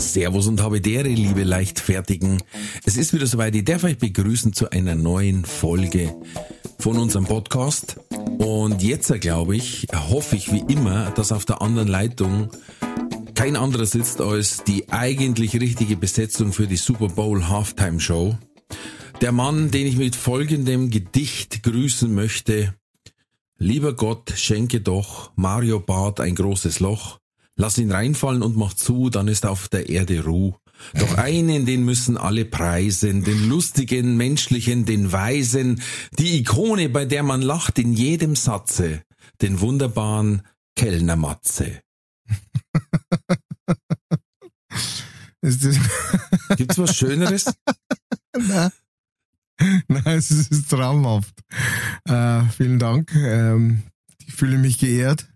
Servus und habe dere, liebe Leichtfertigen. Es ist wieder soweit. Ich darf euch begrüßen zu einer neuen Folge von unserem Podcast. Und jetzt, glaube ich, hoffe ich wie immer, dass auf der anderen Leitung kein anderer sitzt als die eigentlich richtige Besetzung für die Super Bowl Halftime Show. Der Mann, den ich mit folgendem Gedicht grüßen möchte. Lieber Gott, schenke doch Mario Barth ein großes Loch. Lass ihn reinfallen und mach zu, dann ist auf der Erde Ruh. Doch einen, den müssen alle preisen, den lustigen, menschlichen, den weisen, die Ikone, bei der man lacht in jedem Satze, den wunderbaren Kellnermatze. Gibt's was Schöneres? Nein. Nein, es ist traumhaft. Äh, vielen Dank. Ähm, ich fühle mich geehrt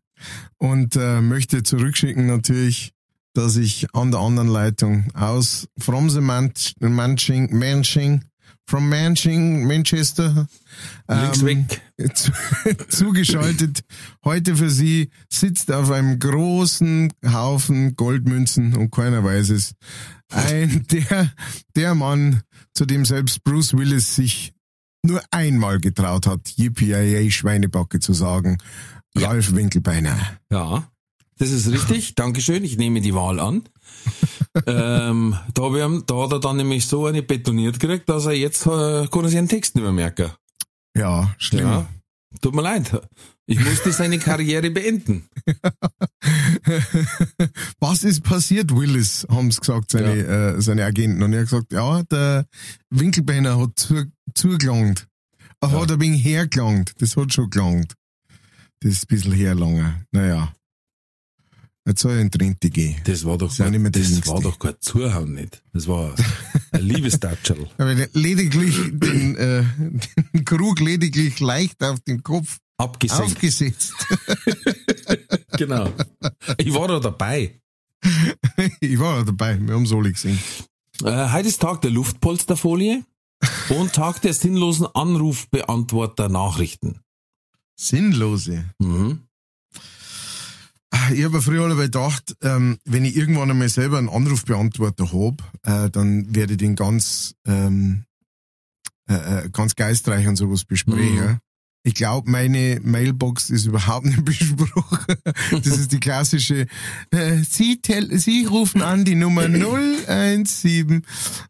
und äh, möchte zurückschicken natürlich, dass ich an der anderen Leitung aus from the Manching, Manching, from Manching, Manchester, ähm, zu, zugeschaltet heute für Sie sitzt auf einem großen Haufen Goldmünzen und keiner weiß es. Ein, der, der Mann, zu dem selbst Bruce Willis sich nur einmal getraut hat, Yippie Schweinebacke zu sagen. Ja. Ralf Winkelbeiner. Ja, das ist richtig. Dankeschön. Ich nehme die Wahl an. ähm, da, hab ich, ihm- da hat er dann nämlich so eine betoniert gekriegt, dass er jetzt äh, kann er sich einen Text nicht mehr merken. Ja, schlimm. Ja. Tut mir leid. Ich musste seine Karriere beenden. Was ist passiert, Willis, haben sie gesagt, seine, äh, seine Agenten. Und er hat gesagt, ja, der Winkelbeiner hat zu, zugelangt. Er Ja. hat ein wenig hergelangt. Das hat schon gelangt. Das ist ein bisschen herlanger. Naja. Jetzt soll er in die Rente gehen. Das war doch, mehr das das war doch kein Zuhauen nicht. Das war ein Liebestatschel. Aber lediglich den, äh, den Krug lediglich leicht auf den Kopf Abgesenkt. aufgesetzt. genau. Ich war da dabei. ich war ja dabei, wir haben es alle gesehen. Äh, heute ist Tag der Luftpolsterfolie und Tag der sinnlosen Anrufbeantworter Nachrichten. Sinnlose. Mhm. Ich habe früher alle gedacht, ähm, wenn ich irgendwann einmal selber einen Anrufbeantworter hab, äh, dann werde ich den ganz, ähm, äh, äh, ganz geistreich und sowas besprechen. Mhm. Ich glaube, meine Mailbox ist überhaupt nicht besprochen. Das ist die klassische, äh, Sie, Sie rufen an die Nummer 017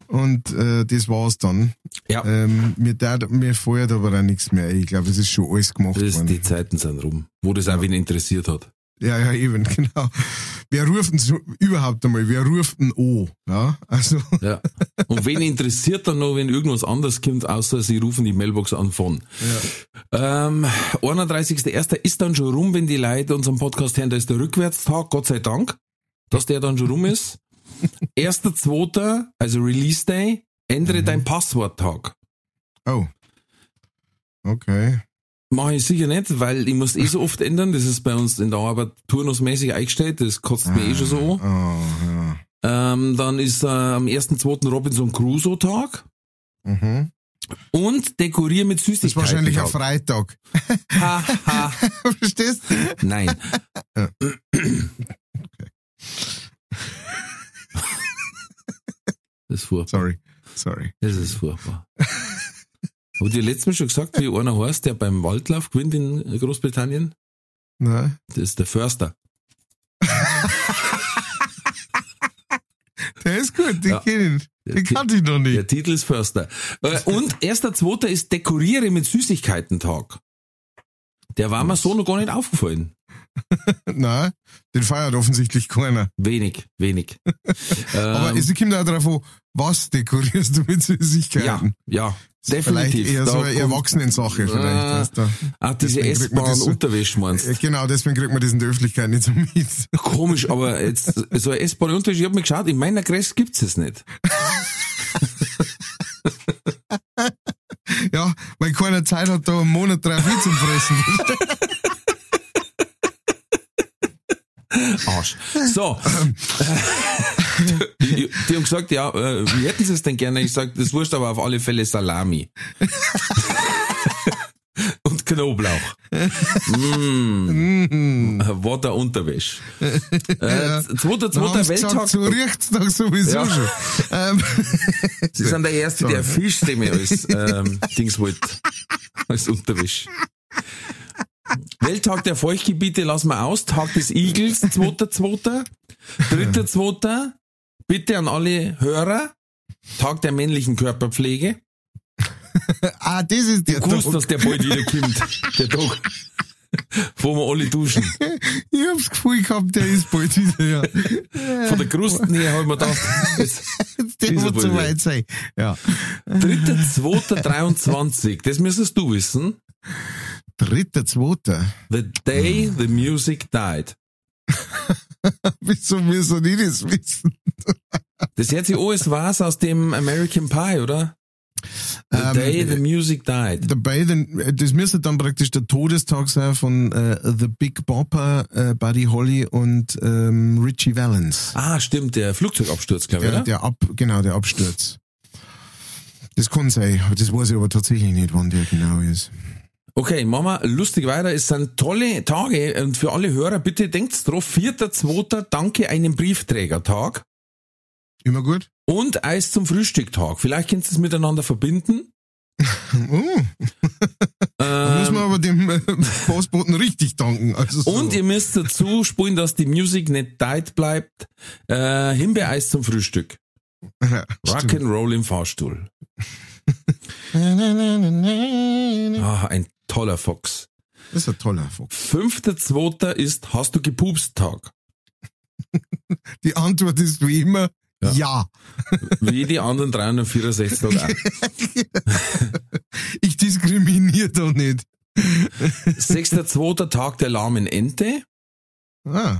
und äh, das war's dann. Ja, Ähm, mir, da, mir feuert aber auch nichts mehr. Ich glaube, es ist schon alles gemacht das, worden. die Zeiten sind rum, wo das auch wen interessiert hat. Ja, ja, eben, genau. Wer ruft so, überhaupt einmal, wer ruft denn O? Ja, also, Ja. Und wen interessiert dann noch, wenn irgendwas anderes kommt, außer sie rufen die Mailbox an von. Ähm, 31.01. ist dann schon rum, wenn die Leute unseren Podcast hören, da ist der Rückwärtstag, Gott sei Dank, dass der dann schon rum ist. 1.02., also Release Day, ändere dein Passworttag. oh. Okay. Mache ich sicher nicht, weil ich muss eh so oft ändern. Das ist bei uns in der Arbeit turnusmäßig eingestellt. Das kotzt mir eh schon so Oh, ja. Ähm, dann ist äh, am 1.2. Robinson Crusoe Tag. Mhm. Und dekorier mit Das Süßigkeiten. ist wahrscheinlich ein Tag. Freitag. Ha, ha. Verstehst du? Nein. Das ist furchtbar. Sorry. Sorry. Das ist furchtbar. Hab ich dir letztes Mal schon gesagt, wie einer heißt, der beim Waldlauf gewinnt in Großbritannien? Nein. Das ist der Förster. Der ist gut, den Ja. kenn ich. Den kannte ich noch nicht. Der Titel ist Förster. Äh, Und erster, zweiter ist Dekoriere mit Süßigkeiten-Tag. Der war mir so noch gar nicht aufgefallen. Nein, den feiert offensichtlich keiner. Wenig, wenig. Aber ähm, es kommt auch darauf an, was dekorierst du mit ja, Süßigkeiten? ja. Definitiv. Vielleicht eher Da so eine Erwachsenensache vielleicht. Ah, weißt du. Ah, diese das so- S-Bahn-Unterwäsche meinst Äh, Genau, deswegen kriegt man das in der Öffentlichkeit nicht so mit. Komisch, aber jetzt so ein S-Bahn-Unterwäsche, ich hab mir geschaut, in meiner Größe gibt's es nicht. Ja, weil keiner Zeit hat, da einen Monat drauf zum Fressen. Arsch. So. die, die haben gesagt, ja, äh, wie hätten sie es denn gerne? Ich sag, das wurscht, aber auf alle Fälle Salami. Und Knoblauch. Mm. What a Unterwäsche. Äh, zweiter, zweiter Welttag. so riecht's doch sowieso Ja. schon. Ähm, Sie sind der Erste, der Fisch, den mir als ähm, Dings wollte. Als Unterwäsche. Welttag der Feuchtgebiete lassen wir aus. Tag des Igels, 2.2. 3.2. Bitte an alle Hörer. Tag der männlichen Körperpflege. ah, das ist der Gewusst, Tag. dass der bald wieder kommt. Der Tag. Wo wir alle duschen. Ich hab's Gefühl gehabt, der ist bald wieder, ja. Von der Krusten her habe ich mir gedacht, Der er wird wieder. weit sein. Ja. 3.2.23. Das müsstest du wissen. Dritter, zweiter. The day the music died. Wieso müssen die das wissen? Das hört sich alles was aus dem American Pie, oder? The Ähm, day the music died. Dabei, das müsste dann praktisch der Todestag sein von äh, The Big Bopper, äh, Buddy Holly und ähm, Richie Valens. Ah, stimmt, der Flugzeugabsturz, glaube ich, Der, oder? der Ab, genau, der Absturz. Das kann sein, das weiß ich aber tatsächlich nicht, wann der genau ist. Okay, machen wir lustig weiter. Es sind tolle Tage und für alle Hörer, bitte denkt drauf, 4.2. Danke einen Briefträgertag Immer gut? und Eis zum Frühstücktag. Vielleicht könnt ihr es miteinander verbinden. Oh, da muss Ähm, man aber dem äh, Postboten richtig danken. Also so. und ihr müsst dazu spulen, dass die Musik nicht tight bleibt. Äh, Himbeereis zum Frühstück. ja. Rock'n'Roll im Fahrstuhl. Ah, ein toller Fox. Das ist ein toller Fuchs. Fünfter, zweiter ist, hast du gepupst Tag? Die Antwort ist wie immer Ja. ja. Wie die anderen 364 Tage auch. Ich diskriminiere da nicht. Sechster, zweiter Tag der lahmen Ente. Ah,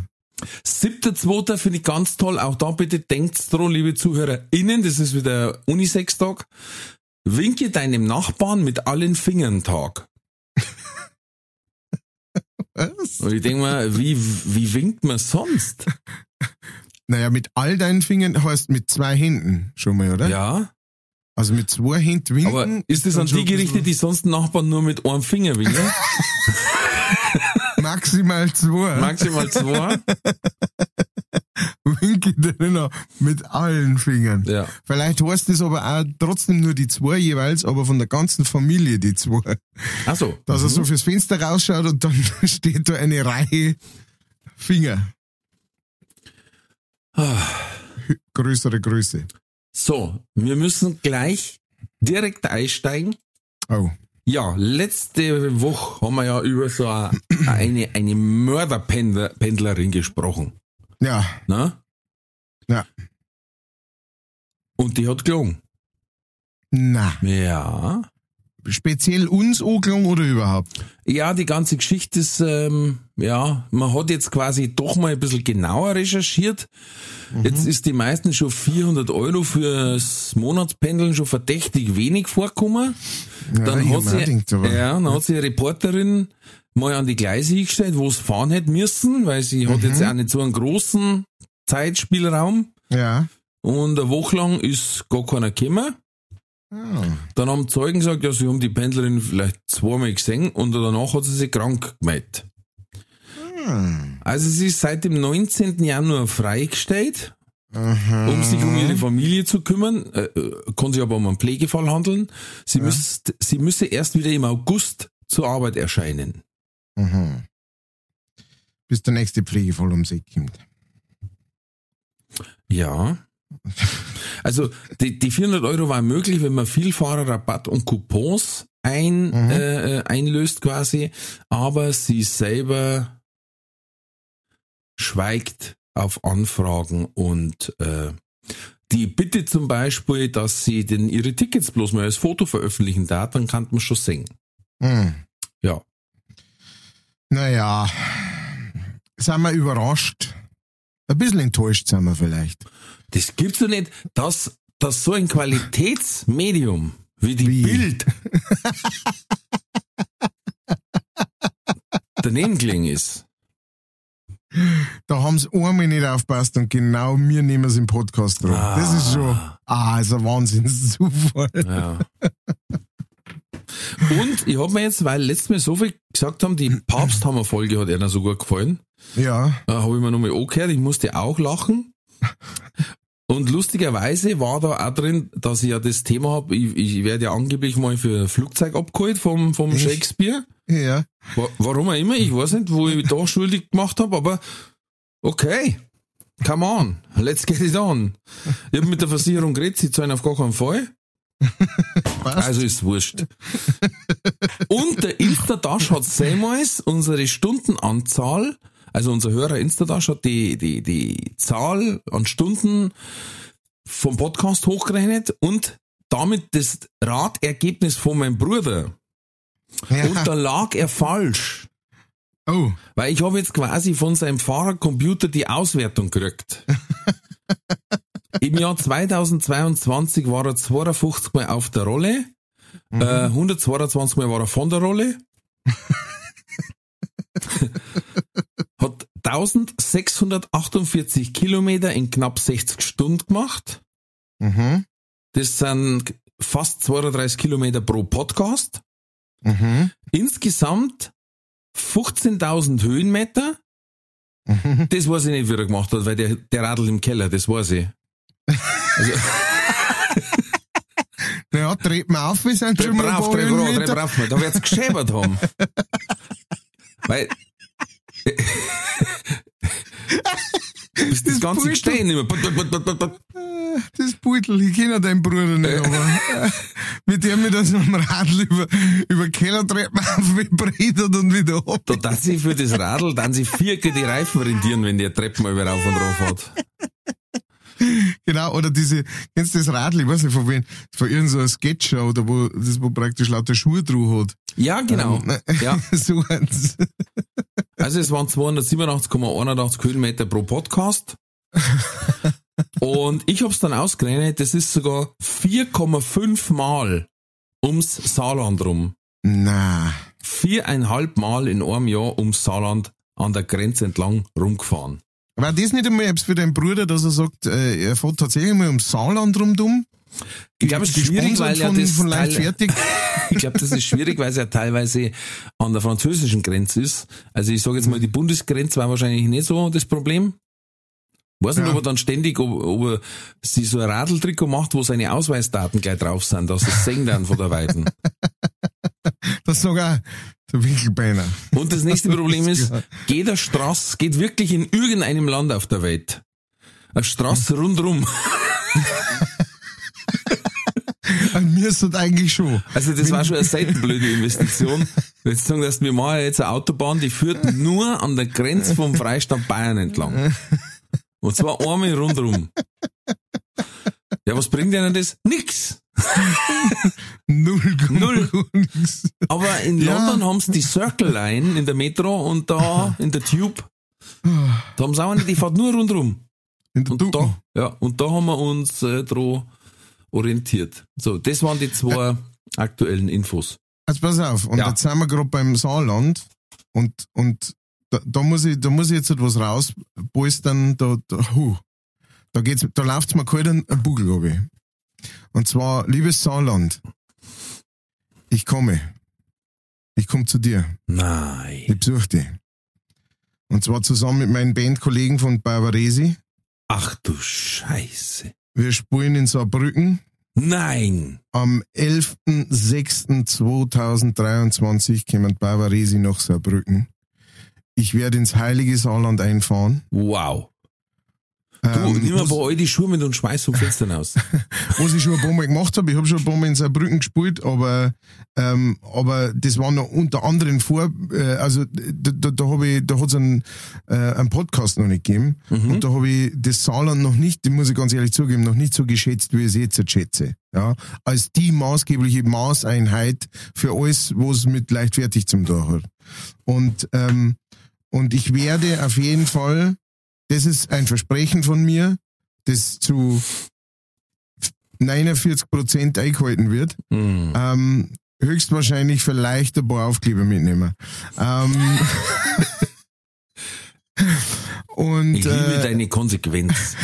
Siebter, zweiter finde ich ganz toll. Auch da bitte denkt dran, liebe ZuhörerInnen, das ist wieder Unisex-Tag. Winke deinem Nachbarn mit allen Fingern Tag. Was? Und ich denke mal, wie, wie winkt man sonst? Naja, mit all deinen Fingern heißt mit zwei Händen schon mal, oder? Ja, Also mit zwei Händen winken. aber ist das an die gerichtet, die sonst Nachbarn nur mit einem Finger winken? Maximal zwei. Maximal zwei? Winke drinnen mit allen Fingern. Ja. Vielleicht heißt es aber auch trotzdem nur die zwei jeweils, aber von der ganzen Familie die zwei. Ach so. Dass er so fürs Fenster rausschaut und dann steht da eine Reihe Finger. Ah. Größere Größe. So, wir müssen gleich direkt einsteigen. Oh. Ja, letzte Woche haben wir ja über so eine, eine Mörderpendlerin gesprochen. Ja. Ne? Ja. Und die hat gelogen. Na. Ja. Speziell uns angelungen oder überhaupt? Ja, die ganze Geschichte ist, ähm, ja, man hat jetzt quasi doch mal ein bisschen genauer recherchiert. Jetzt ist die meisten schon 400 Euro fürs Monatspendeln schon verdächtig wenig vorgekommen. Ja, dann hat sie, ja, dann hat sie eine Reporterin mal an die Gleise hingestellt, wo es fahren hätte müssen, weil sie hat jetzt auch nicht so einen großen Zeitspielraum. Ja. Und eine Woche lang ist gar keiner gekommen. Ah. Dann haben Zeugen gesagt, ja, sie haben die Pendlerin vielleicht zweimal gesehen und danach hat sie sich krank gemeldet. Hm. Also sie ist seit dem 19. Januar freigestellt, Aha. um sich um ihre Familie zu kümmern. Äh, äh, kann sich aber um einen Pflegefall handeln. Sie, müsst, sie müsse erst wieder im August zur Arbeit erscheinen. Aha. Bis der nächste Pflegefall um sich kommt. Ja. Also die, die 400 Euro waren möglich, wenn man Vielfahrerrabatt und Coupons ein, Mhm. äh, einlöst quasi, aber sie selber schweigt auf Anfragen und äh, die Bitte zum Beispiel, dass sie denn ihre Tickets bloß mal als Foto veröffentlichen darf, dann kann man schon singen. Hm. Ja. Naja, sind wir überrascht. Ein bisschen enttäuscht sind wir vielleicht. Das gibt's doch nicht, dass, dass so ein Qualitätsmedium wie die Wie? Bild daneben gelegen ist. Da haben sie einmal nicht aufpasst und genau wir nehmen es im Podcast drauf. Ah. Das ist schon, ah, ist ein Wahnsinnszufall. Ja. Und ich habe mir jetzt, weil letztes Mal so viel gesagt haben, die Papsthammer-Folge hat einer so gut gefallen, Ja, äh, habe ich mir nochmal angehört, ich musste auch lachen. Und lustigerweise war da auch drin, dass ich ja das Thema habe, ich, ich werde ja angeblich mal für ein Flugzeug abgeholt vom, vom? Shakespeare. ja. Wa- Warum auch immer, ich weiß nicht, wo ich da schuldig gemacht habe, aber okay, come on, let's get it on. Ich habe mit der Versicherung geredet, sie zahlen auf gar keinen Fall. Also ist wurscht. Und der Instadash hat sehmals unsere Stundenanzahl, also unser Hörer Instadash hat die, die, die Zahl an Stunden vom Podcast hochgerechnet und damit das Ratergebnis von meinem Bruder. ja. Und da lag er falsch. Oh, Weil ich habe jetzt quasi von seinem Fahrercomputer die Auswertung gekriegt. Im Jahr 2022 war er 52 Mal auf der Rolle, äh, 122 Mal war er von der Rolle, hat 1648 Kilometer in knapp 60 Stunden gemacht. mhm. Das sind fast 32 Kilometer pro Podcast. Mhm. Insgesamt 15.000 Höhenmeter. Mhm. Das weiß ich nicht, wie er gemacht hat, weil der, der Radl im Keller, das weiß ich. Also, Ja, treten wir auf, wir sind schon mal trepp rauf, Höhenmeter. trepp rauf. Da wird's geschäbert haben. weil, das, Das ganze Gestehen immer. Das Beutel, ich kenne deinen Bruder nicht, aber mit dem mir das am Radl über, über Kellertreppen aufgebrettert und wieder ab. Da darf sich für das Radl dann sich vierke die Reifen rentieren, wenn der Treppen mal wieder rauf und rauf hat. Genau, oder diese, kennst du das Radl, ich weiß nicht von wem, von irgendeiner Sketcher oder wo, das wo praktisch lauter Schuhe drauf hat. Ja, genau. Ähm, Ja. so eins. Also es waren 287,81 Höhenmeter pro Podcast. Und ich habe es dann ausgerechnet, das ist sogar 4,5 Mal ums Saarland rum. Na, Viereinhalb Mal in einem Jahr ums Saarland an der Grenze entlang rumgefahren. War das nicht einmal etwas für deinen Bruder, dass er sagt, äh, er fährt tatsächlich mal ums Saarland rumdumm? Ich glaube, es ist schwierig, weil von, das von ich glaube, das ist schwierig, weil es ja teilweise an der französischen Grenze ist. Also ich sage jetzt mal, die Bundesgrenze war wahrscheinlich nicht so das Problem. Weiß nicht, Ja. ob er dann ständig, ob, ob er sich so ein Radltrikot macht, wo seine Ausweisdaten gleich drauf sind, dass es sehen dann von der Weiten. Das sogar Winkelbeiner. Und das nächste Problem ist, eine Straße, geht wirklich in irgendeinem Land auf der Welt. Eine Straße rundrum. An mir ist das eigentlich schon. Also das war schon eine seitenblöde Investition. Jetzt sagen, dass wir machen jetzt eine Autobahn, die führt nur an der Grenze vom Freistaat Bayern entlang. Und zwar einmal rundrum. Ja, was bringt denn das? Nix. Null. Null. Aber in Ja. London haben sie die Circle Line in der Metro und da in der Tube. Da haben sie auch eine, die fährt nur rundrum. In der Und Ducken. da, ja, und da haben wir uns äh, drauf orientiert. So, das waren die zwei aktuellen Infos. Also pass auf, und Ja. jetzt sind wir gerade beim Saarland und, und da, da muss ich, da muss ich jetzt etwas rauspolstern, da, da, huh, da geht's, da läuft's mir kalt ein ein Bugel runter. Und zwar, liebes Saarland, ich komme. Ich komme zu dir. Nein. Ich besuche dich. Und zwar zusammen mit meinen Bandkollegen von Barbaresi. Ach du Scheiße. Wir spielen in Saarbrücken Nein. am 11.06.2023 kommen Barbaresi nach Saarbrücken. Ich werde ins heilige Saarland einfahren. Wow. Du, Ähm, nimm mal bei all die Schuhe mit und schmeiß vom Fenster raus. was ich schon ein paar Mal gemacht habe. Ich habe schon ein paar Mal in Saarbrücken gespielt, aber, ähm, aber das war noch unter anderen vor, äh, also da, da, da habe ich, da hat es einen, äh, einen Podcast noch nicht gegeben und da habe ich das Saarland noch nicht, das muss ich ganz ehrlich zugeben, noch nicht so geschätzt, wie ich es jetzt schätze. Ja, als die maßgebliche Maßeinheit für alles, was mit leichtfertig zum tun hat. Und, ähm, und ich werde auf jeden Fall, das ist ein Versprechen von mir, das zu 49 Prozent eingehalten wird. Hm. Ähm, höchstwahrscheinlich vielleicht ein paar Aufkleber mitnehmen. Ähm, und, Ich liebe äh, deine Konsequenz.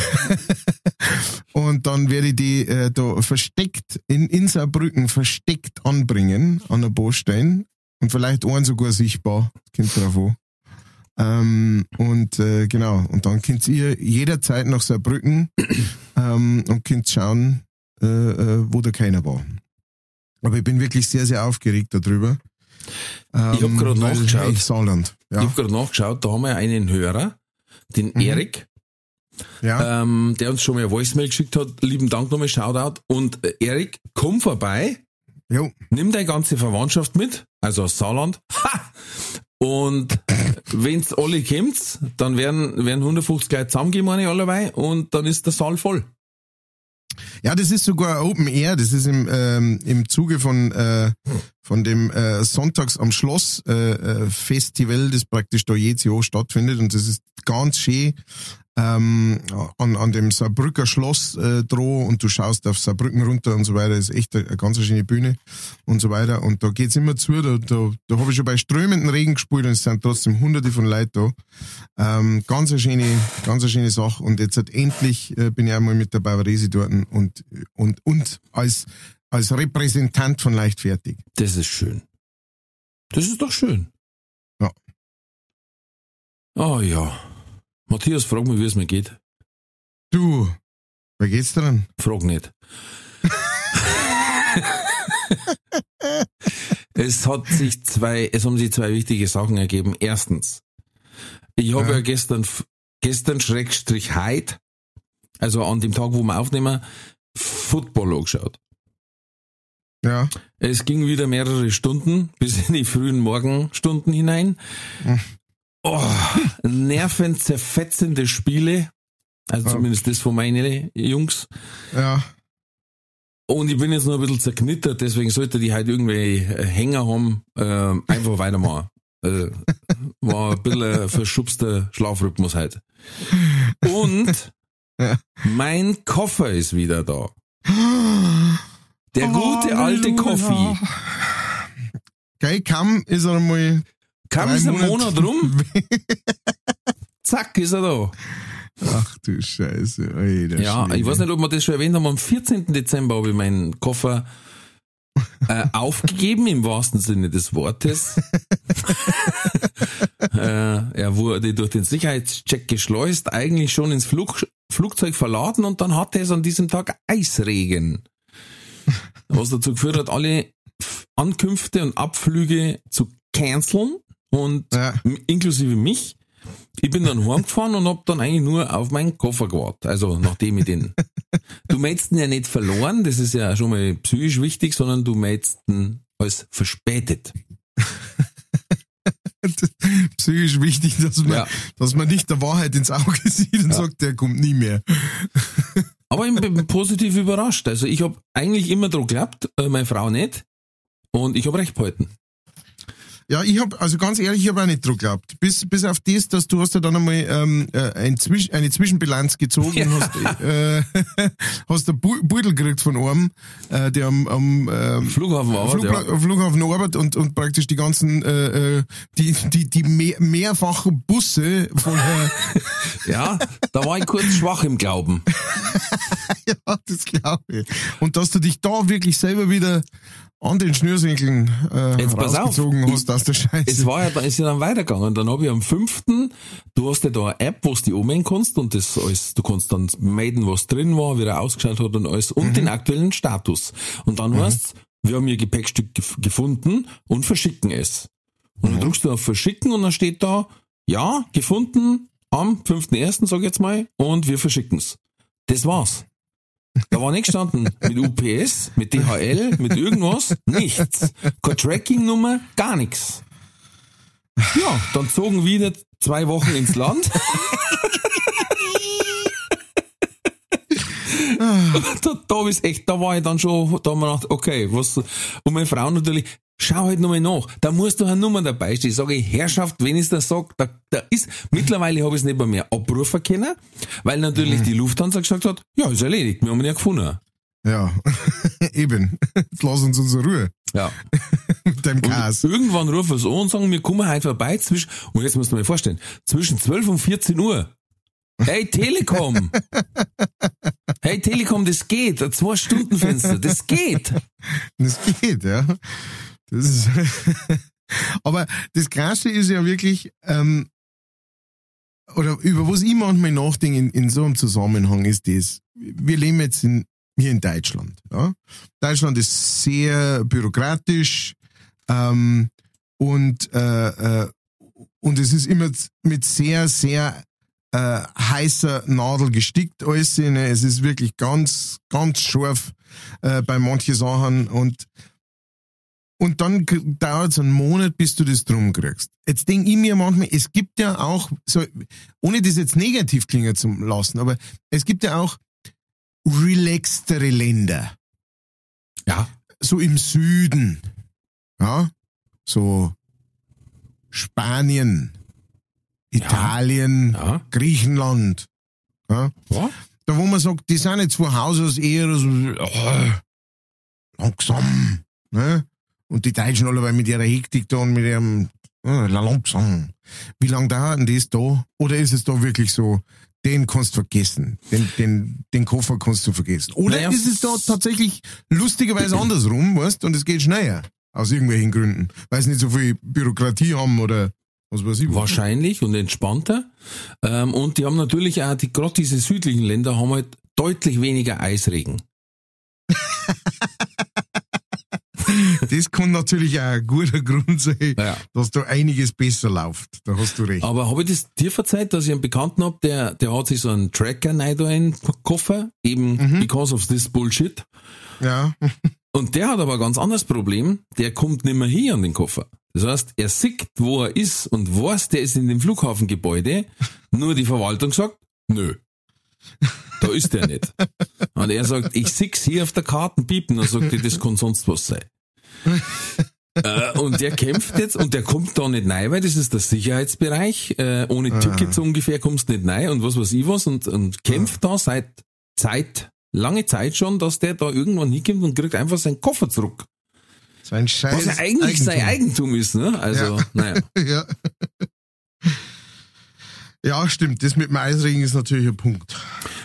und dann werde ich die äh, da versteckt, in, in Saarbrücken versteckt anbringen, an der Baustein. Und vielleicht einen sogar sichtbar. Kommt drauf an. Ähm, und äh, genau, und dann könnt ihr jederzeit nach Saarbrücken ähm, und könnt schauen, äh, äh, wo da keiner war. Aber ich bin wirklich sehr, sehr aufgeregt darüber. Ähm, Ich hab grad weil, nachgeschaut. Saarland. Ich Ja, habe gerade nachgeschaut, da haben wir einen Hörer, den Mhm. Erik, ja. ähm, der uns schon mal ein Voicemail geschickt hat. Lieben Dank nochmal, Shoutout. Und äh, Erik, komm vorbei, jo. nimm deine ganze Verwandtschaft mit, also aus Saarland. Ha! Und wenn's alle kommt, dann werden, werden 150 Leute zusammengehen, meine ich, und dann ist der Saal voll. Ja, das ist sogar Open Air. Das ist im, ähm, im Zuge von, äh, von dem äh, Sonntags am Schloss äh, äh, Festival, das praktisch da jedes Jahr stattfindet. Und das ist ganz schön ähm, an, an dem Saarbrücker Schloss äh, droh und du schaust auf Saarbrücken runter und so weiter. Ist echt eine, eine ganz schöne Bühne und so weiter. Und da geht's immer zu. Da, da, da habe ich schon bei strömenden Regen gespielt und es sind trotzdem hunderte von Leuten da. Ähm, ganz eine schöne, ganz eine schöne Sache. Und jetzt hat endlich äh, bin ich einmal mit der Bavaresi dort und, und, und als, als Repräsentant von Leichtfertig. Das ist schön. Das ist doch schön. Ja. Oh ja. Matthias, frag mich, wie es mir geht. Du, wer geht's dran? Frag nicht. es hat sich zwei, es haben sich zwei wichtige Sachen ergeben. Erstens, ich habe Ja. ja. gestern, gestern Schrägstrich heute, also an dem Tag, wo wir aufnehmen, Football angeschaut. Ja, Es ging wieder mehrere Stunden bis in die frühen Morgenstunden hinein. Oh, nervenzerfetzende Spiele. Also Ja. zumindest das von meinen Jungs. ja, Und ich bin jetzt noch ein bisschen zerknittert, deswegen sollte die halt irgendwie äh, Hänger haben, äh, einfach weitermachen. Also, war ein bisschen ein verschubster Schlafrhythmus halt. Und Ja. mein Koffer ist wieder da. Der gute alte Koffi. Geil, kaum ist er einmal. Kam es einen Monat rum, zack, ist er da. Ach du Scheiße, Alter. Ja, Schwede. ich weiß nicht, ob wir das schon erwähnt haben. Am 14. Dezember habe ich meinen Koffer äh, aufgegeben, im wahrsten Sinne des Wortes. äh, er wurde durch den Sicherheitscheck geschleust, eigentlich schon ins Flug, Flugzeug verladen und dann hatte es an diesem Tag Eisregen. Was dazu geführt hat, alle Ankünfte und Abflüge zu canceln und Ja. inklusive mich. Ich bin dann heimgefahren und hab dann eigentlich nur auf meinen Koffer gewartet. Also nachdem ich den. Du meldest ihn ja nicht verloren, das ist ja schon mal psychisch wichtig, sondern du meldest ihn als verspätet. Psychisch wichtig, dass man, Ja. dass man nicht der Wahrheit ins Auge sieht und sagt, der kommt nie mehr. Aber ich bin positiv überrascht. Also ich habe eigentlich immer dran geglaubt, äh, meine Frau nicht. Und ich habe recht behalten. Ja, ich hab, also ganz ehrlich, ich habe auch nicht dran geglaubt. Bis, bis auf das, dass du hast ja dann einmal ähm, äh, ein Zwisch eine Zwischenbilanz gezogen Ja. und hast, äh, hast einen Beutel gekriegt von einem, äh, der am, am ähm, Flughafen war Flugpla ja. Flughafen arbeitet und, und praktisch die ganzen, äh, äh, die, die, die mehr, mehrfachen Busse von, äh, ja, da war ich kurz schwach im Glauben. ja, das glaube ich. Und dass du dich da wirklich selber wieder an den Schnürsenkeln äh, Jetzt pass auf. rausgezogen hast aus der Scheiße. Es war ja, da ist ja dann weitergegangen. Dann habe ich am fünften, du hast ja da eine App, wo du die ummelden kannst und das alles, du kannst dann melden, was drin war, wie er ausgeschaut hat und alles und den aktuellen Status. Und dann heißt wir haben ihr Gepäckstück gef- gefunden und verschicken es. Und dann drückst du auf Verschicken und dann steht da, ja, gefunden, am 5.1., sag ich jetzt mal, und wir verschicken's. Das war's. Da war nicht gestanden mit UPS, mit DHL, mit irgendwas, nichts. Keine Tracking-Nummer, gar nichts. Ja, dann zogen wir wieder zwei Wochen ins Land. da, da ist echt, da war ich dann schon, da haben wir gedacht, okay, was, und meine Frau natürlich, schau halt nochmal nach, da musst du eine Nummer dabei stehen. Sage ich, Herrschaft, wenn ich das sag, da, da ist, mittlerweile habe ich es nicht mehr, mehr abrufen können, weil natürlich mhm. die Lufthansa gesagt hat, ja, ist erledigt, wir haben ihn ja gefunden. Ja, eben. Jetzt lass uns unsere Ruhe. Ja. Mit dem Chaos. irgendwann rufen sie an und sagen, wir kommen heute vorbei zwischen, und jetzt musst du mir vorstellen, zwischen 12 und 14 Uhr. Hey Telekom! hey Telekom, das geht. Ein zwei Stunden Fenster, das geht. Das geht, ja. Das ist Aber das Krasse ist ja wirklich, ähm, oder über was ich manchmal nachdenke in, in so einem Zusammenhang ist das, wir leben jetzt in, hier in Deutschland. Ja? Deutschland ist sehr bürokratisch ähm, und, äh, äh, und es ist immer mit sehr, sehr äh, heißer Nadel gestickt alles. Ne? Es ist wirklich ganz, ganz scharf äh, bei manchen Sachen und und dann dauert es einen Monat, bis du das drum kriegst. Jetzt denke ich mir manchmal, es gibt ja auch, so, ohne das jetzt negativ klingen zu lassen, aber es gibt ja auch relaxtere Länder. Ja. So im Süden. Ja. So Spanien, Italien, ja. Griechenland. Ja. ja. Da wo man sagt, die sind jetzt von Haus aus eher so oh, langsam. Ne? Und die Deutschen alle mit ihrer Hektik da und mit ihrem oh, langsam. Wie lange dauert denn das da? Oder ist es da wirklich so, den kannst du vergessen. Den, den, den Koffer kannst du vergessen. Oder naja, ist es da tatsächlich lustigerweise andersrum, weißt und es geht schneller. Aus irgendwelchen Gründen. Weil sie nicht so viel Bürokratie haben oder was weiß ich. Wahrscheinlich und entspannter. Ähm, und die haben natürlich auch, die, gerade diese südlichen Länder haben halt deutlich weniger Eisregen. das kann natürlich auch ein guter Grund sein, ja. dass da einiges besser läuft. Da hast du recht. Aber habe ich das dir verzeiht, dass ich einen Bekannten habe, der, der hat sich so einen Tracker da in Koffer, eben mhm. because of this bullshit. Ja. Und der hat aber ein ganz anderes Problem, der kommt nicht mehr hier an den Koffer. Das heißt, er sieht, wo er ist und weiß, der ist in dem Flughafengebäude, nur die Verwaltung sagt, nö. Da ist der nicht. Und er sagt, ich seh's hier auf der Karte piepen, dann sagt er, das kann sonst was sein. äh, und der kämpft jetzt und der kommt da nicht rein, weil das ist der Sicherheitsbereich. Äh, ohne Tickets ungefähr kommst du nicht rein und was weiß ich was und, und kämpft da seit Zeit, lange Zeit schon, dass der da irgendwann hinkommt und kriegt einfach seinen Koffer zurück. Sein Scheiß Was ja eigentlich Eigentum. sein Eigentum ist, ne? Also, ja. naja. ja. Ja, stimmt. Das mit dem Eisregen ist natürlich ein Punkt.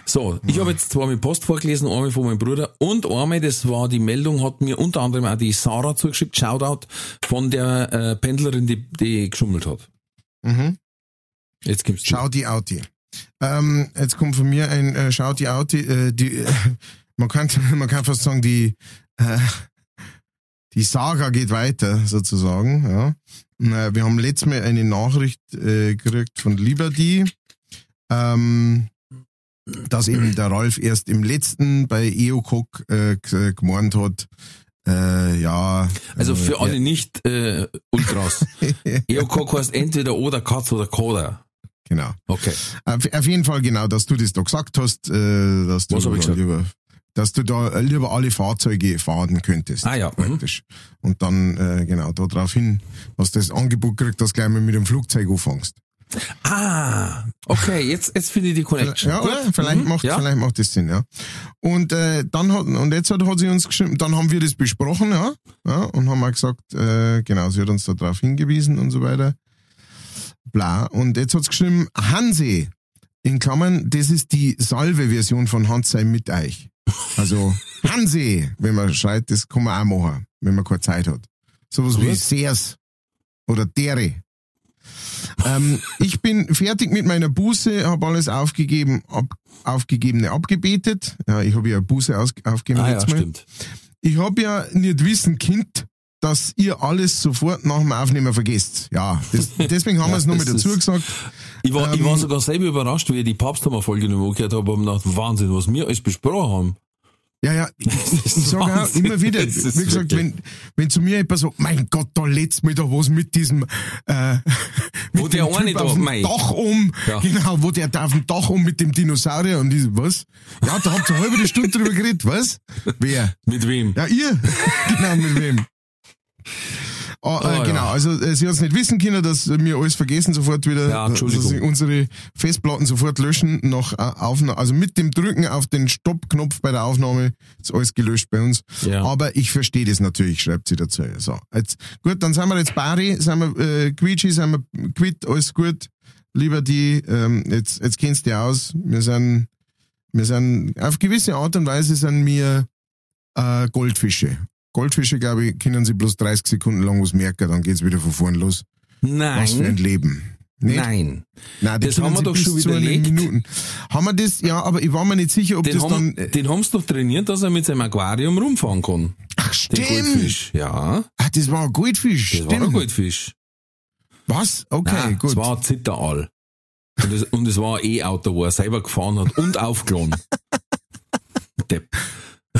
So, ich habe jetzt zwar mit Post vorgelesen, einmal von meinem Bruder und einmal, das war die Meldung, hat mir unter anderem auch die Sarah zugeschickt, Shoutout, von der äh, Pendlerin, die, die geschummelt hat. Mhm. Jetzt gibt's Schau die Auti. Ähm, jetzt kommt von mir ein äh, Schau die Auti, äh, die, äh, man kann, man kann fast sagen, die, äh, die Saga geht weiter, sozusagen, ja. Wir haben letztes Mal eine Nachricht äh, gekriegt von Liberty, ähm, dass eben der Ralf erst im letzten bei EOCOC äh, gemeint hat, äh, ja. Also für äh, alle nicht äh, Ultras. EOCOC heißt entweder oder Katz oder Koda. Genau. Okay. Auf, auf, jeden Fall genau, dass du das da gesagt hast, äh, dass du Was lieber dass du da lieber alle Fahrzeuge fahren könntest. Ah ja. Mhm. Praktisch. Mhm. Und dann, äh, genau, da drauf hin, hast du das Angebot gekriegt, dass du gleich mal mit dem Flugzeug anfängst. Ah, okay, jetzt, jetzt finde ich die Connection. Ja, Gut. vielleicht mhm. macht, ja. vielleicht macht das Sinn, ja. Und, äh, dann hat, und jetzt hat, hat sie uns geschrieben, dann haben wir das besprochen, ja, ja, und haben auch gesagt, äh, genau, sie hat uns da drauf hingewiesen und so weiter. Bla. Und jetzt hat sie geschrieben, Hanse, in Klammern, das ist die Salve-Version von Hans sei mit euch. Also Hansi, wenn man schreit, das kann man auch machen, wenn man keine Zeit hat. Sowas wie Seers oder Dere. Ähm, ich bin fertig mit meiner Buße, habe alles aufgegeben, ab, aufgegebene abgebetet. Ja, ich habe ja Buße aus, aufgegeben ah, jetzt ja, mal. Stimmt. Ich habe ja nicht wissen Kind, dass ihr alles sofort nach dem Aufnehmen vergesst. Ja, das, deswegen haben wir es Ja, noch mit dazu gesagt. Ich war, ich Ähm, war sogar selber überrascht, wie ich die Papsthammer-Folge noch gehört habe, und gedacht, Wahnsinn, was wir alles besprochen haben. Ja, ja, ich, ich sage auch immer wieder, wie gesagt, wenn, wenn zu mir jemand sagt, mein Gott, da letztes Mal da was mit diesem, äh, mit Wo der dem eine Typ auf dem. Dach um, Ja. genau, wo der da auf dem Dach um mit dem Dinosaurier und ich, was? Ja, da habt ihr eine halbe Stunde drüber geredet, was? Wer? Mit wem? Ja, ihr. genau, mit wem? Ah, äh, ja. genau, also äh, sie hat es nicht wissen können, dass wir alles vergessen sofort wieder, Ja, sie unsere Festplatten sofort löschen, nach äh, Aufnahme, also mit dem Drücken auf den Stoppknopf bei der Aufnahme ist alles gelöscht bei uns. Ja. Aber ich verstehe das natürlich, schreibt sie dazu. So, jetzt, gut, dann sind wir jetzt Bari, sind wir äh, Quietschi, sind wir quitt, alles gut. Lieber die, ähm, jetzt, jetzt kennst du dich aus. Wir sind, wir sind, auf gewisse Art und Weise sind wir äh, Goldfische. Goldfische, glaube ich, können sie bloß 30 Sekunden lang was merken, dann geht's wieder von vorn los. Was für ein Nein. Leben. Nicht? Nein. Nein, Das haben wir sie doch schon widerlegt. Minuten. Haben wir das? Ja, aber ich war mir nicht sicher, ob Den das haben, dann. äh, den haben's doch trainiert, dass er mit seinem Aquarium rumfahren kann. Ach, Den stimmt. Goldfisch. Ja, Ach, das war ein Goldfisch. das stimmt. war ein Goldfisch. Was? Okay, Nein, gut. Es war ein Zitteraal. Und es, und es war ein E-Auto, wo er selber gefahren hat und aufgeladen. Depp.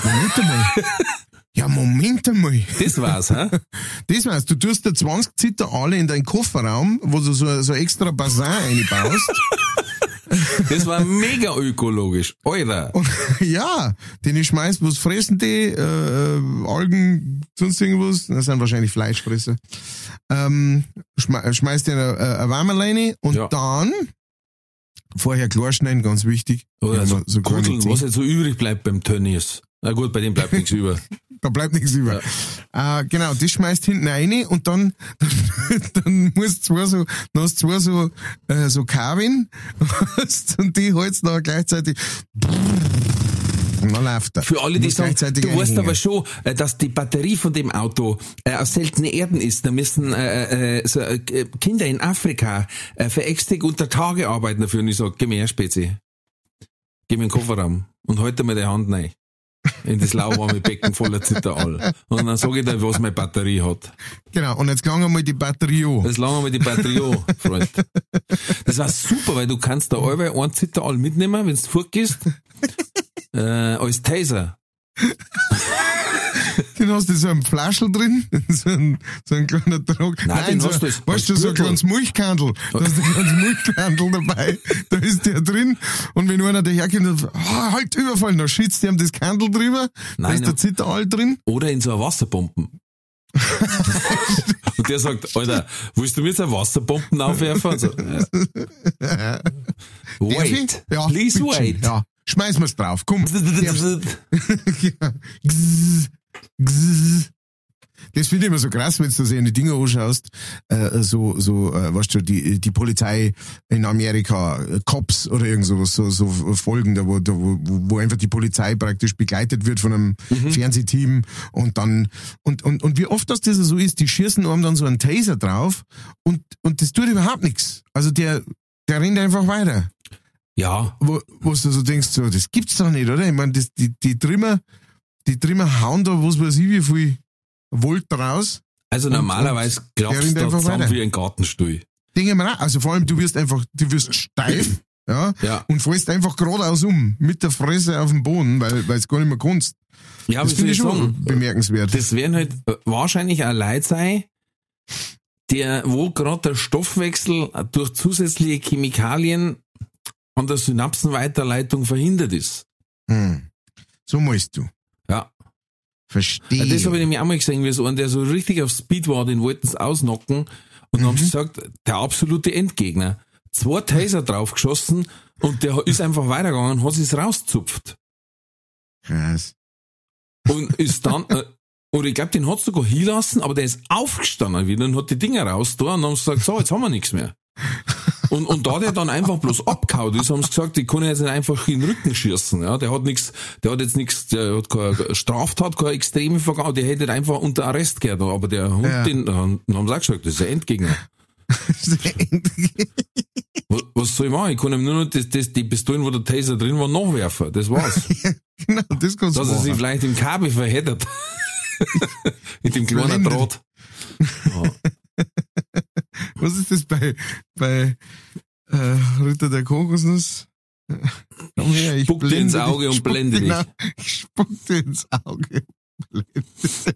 Moment einmal. ja, Moment einmal. Das war's, hä? Das weißt du, tust da 20 Zitter alle in deinen Kofferraum, wo du so, so extra Bassin einbaust. Das war mega ökologisch. Alter. Und ja, den ich schmeißt, was fressen die? Äh, äh, Algen, sonst irgendwas? Das sind wahrscheinlich Fleischfresser. Ähm, schme schmeißt den eine, eine Wärmeleine und Ja. dann vorher klar schneiden, ganz wichtig. Oder Ja, so, so Kugeln, was jetzt so übrig bleibt beim Tönnies. Na gut, bei dem bleibt nichts über. Da bleibt nichts über. Äh, genau, das schmeißt hinten rein und dann, dann musst du zwar so, dann hast zwar so, äh, so Kabin und die holst dann gleichzeitig und dann läuft er. Für alle, die sagen, du weißt einhängen. aber schon, äh, dass die Batterie von dem Auto äh, aus seltenen Erden ist. Da müssen äh, äh, so, äh, Kinder in Afrika äh, für extra unter Tage arbeiten dafür. Und ich sag, geh mir her, Spezi. Geh mir den Kofferraum und halte mir die Hand rein. In das lauwarme Becken voller Zitterall. Und dann sag ich dir, was meine Batterie hat. Genau, und jetzt klang einmal die Batterie an. Das lange mal die Batterie an, Freund. Das war super, weil du kannst da allweil einen Zitterall mitnehmen, wenn du fortgehst. äh, als Taser. Den hast du so ein Flaschel drin, so ein, so ein kleiner Druck. Nein, den so, hast du weißt du, so ein kleines Milchkandel. Da du ein kleines Milchkandel dabei. Da ist der drin. Und wenn einer daherkommt und ah, halt überfallen, dann schützt der ihm das Kandel drüber. da Nein, ist der ja. Zitterall drin. Oder in so eine Wasserbomben. Und der sagt, Alter, willst du mir jetzt eine Wasserbomben aufwerfen? Und So, ja. Darf Wait? Ja, please bitte wait. Ja, schmeiß mir's drauf. Komm. Gzz. Das finde ich immer so krass, wenn du so eine Dinger anschaust, äh, so, so, äh, weißt du, die, die Polizei in Amerika, äh, Cops oder irgend sowas, so, so Folgen, da wo, da wo, wo einfach die Polizei praktisch begleitet wird von einem Fernsehteam und dann, und, und, und wie oft das das so ist, die schießen einem dann so einen Taser drauf und, und das tut überhaupt nichts. Also der, der rennt einfach weiter. Ja, wo, wo du so denkst, so, das gibt's doch nicht, oder? Ich meine, das, die, die Trimmer, die Trimmer hauen da, was weiß ich, wie viel Volt raus. also Und- normalerweise klappst du da einfach zusammen weiter. wie ein Gartenstuhl. Denke mir auch. Also vor allem, du wirst einfach, du wirst steif, ja, Ja. und fällst einfach geradeaus um, mit der Fresse auf den Boden, weil, es gar nicht mehr kannst. Ja, Das finde ich schon sagen? bemerkenswert. Das werden halt wahrscheinlich auch Leute sein, der, wo gerade der Stoffwechsel durch zusätzliche Chemikalien an der Synapsenweiterleitung verhindert ist. Hm. So musst du. Verstehe. Das habe ich nämlich auch mal gesehen, wie so einer, der so richtig auf Speed war, den wollten sie ausnocken und dann haben sie gesagt, der absolute Endgegner. Zwei Taser draufgeschossen und der ist einfach weitergegangen und hat sich's rauszupft. Krass. Und ist dann, äh, oder ich glaube, den hat's sogar hinlassen, aber der ist aufgestanden wieder und hat die Dinger raus da und dann haben sie gesagt, so, jetzt haben wir nichts mehr. Und, und da der dann einfach bloß abgehauen ist, haben sie gesagt, ich kann jetzt nicht einfach in den Rücken schießen. Ja, der hat nichts, der hat jetzt nichts, der hat keine Straftat, keine extreme Vergangenheit, der hätte einfach unter Arrest gehört. Aber der Hund, Ja. den, dann haben sie auch gesagt, das ist ein Endgegner. Was, was soll ich machen? Ich kann ihm nur noch das, das, die Pistolen, wo der Taser drin war, nachwerfen. Das war's. genau, das kannst du Dass er sich vielleicht im Kabel verheddert. Mit dem kleinen. Draht. Ja. Was ist das bei, bei äh, Ritter der Kokosnuss? Komm her, ich Spuck dir ins. Auge und blende dich. Ich spuck dir ins Auge. und blende dich.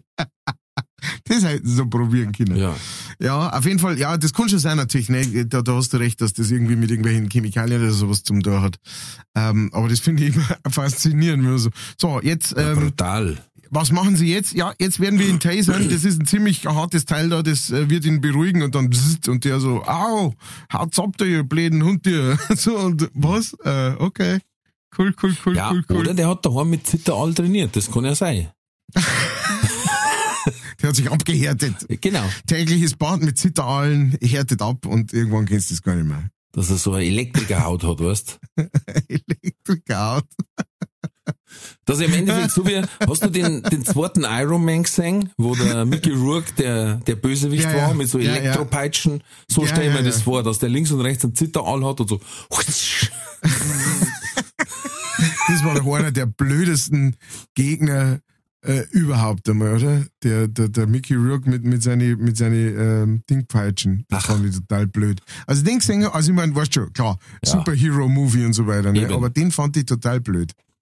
Das hätten sie so probieren können. ja. Ja, auf jeden Fall, ja, das kann schon sein natürlich, ne? da, da hast du recht, dass das irgendwie mit irgendwelchen Chemikalien oder sowas zum Tor hat. Ähm, aber das finde ich immer faszinierend. wenn man So, so jetzt, ähm, Brutal. Was machen Sie jetzt? Ja, jetzt werden wir ihn tasern. Das ist ein ziemlich hartes Teil da, das äh, wird ihn beruhigen und dann bzzzt, und der so, au, haut's ab, da, ihr bläden Hund, dir. So, und was? Äh, okay. Cool, cool, cool, Ja, cool, cool. oder der hat daheim mit Zitterall trainiert. Das kann ja sein. Der hat sich abgehärtet. Genau. Tägliches Bad mit Zitterallen, härtet ab und irgendwann kennst du das gar nicht mehr. Dass er so eine Elektrikerhaut hat, weißt Elektriker. Dass er im Endeffekt so wie, hast du den, den zweiten Iron Man gesehen, wo der Mickey Rourke der, der Bösewicht Ja, ja. war, mit so Ja, ja. Elektropeitschen? So Ja, stell ich ja, mir das ja. vor, dass der links und rechts einen Zitterall hat und so. Das war doch einer der blödesten Gegner äh, überhaupt einmal, oder? Der, der, der Mickey Rourke mit, mit seinen mit seine, ähm, Dingpeitschen. Das Ach. fand ich total blöd. Also den gesehen, also ich meine, weißt schon, klar, Ja. Superhero-Movie und so weiter, ne? Eben. aber den fand ich total blöd.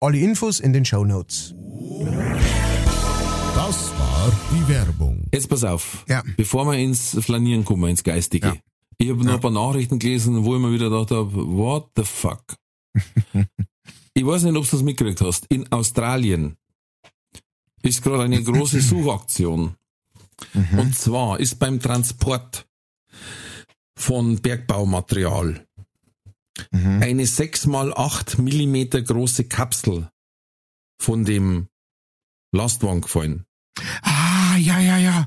Alle Infos in den Show Notes. Das war die Werbung. Jetzt pass auf. Ja. Bevor wir ins Flanieren kommen, ins Geistige. Ja. Ich habe noch ein paar Nachrichten gelesen, wo ich mir wieder gedacht habe, what the fuck? ich weiß nicht, ob du das mitgekriegt hast. In Australien ist gerade eine große Suchaktion. Und zwar ist beim Transport von Bergbaumaterial Mhm. eine 6 mal 8 Millimeter große Kapsel von dem Lastwagen gefallen. Ah, ja, ja, ja.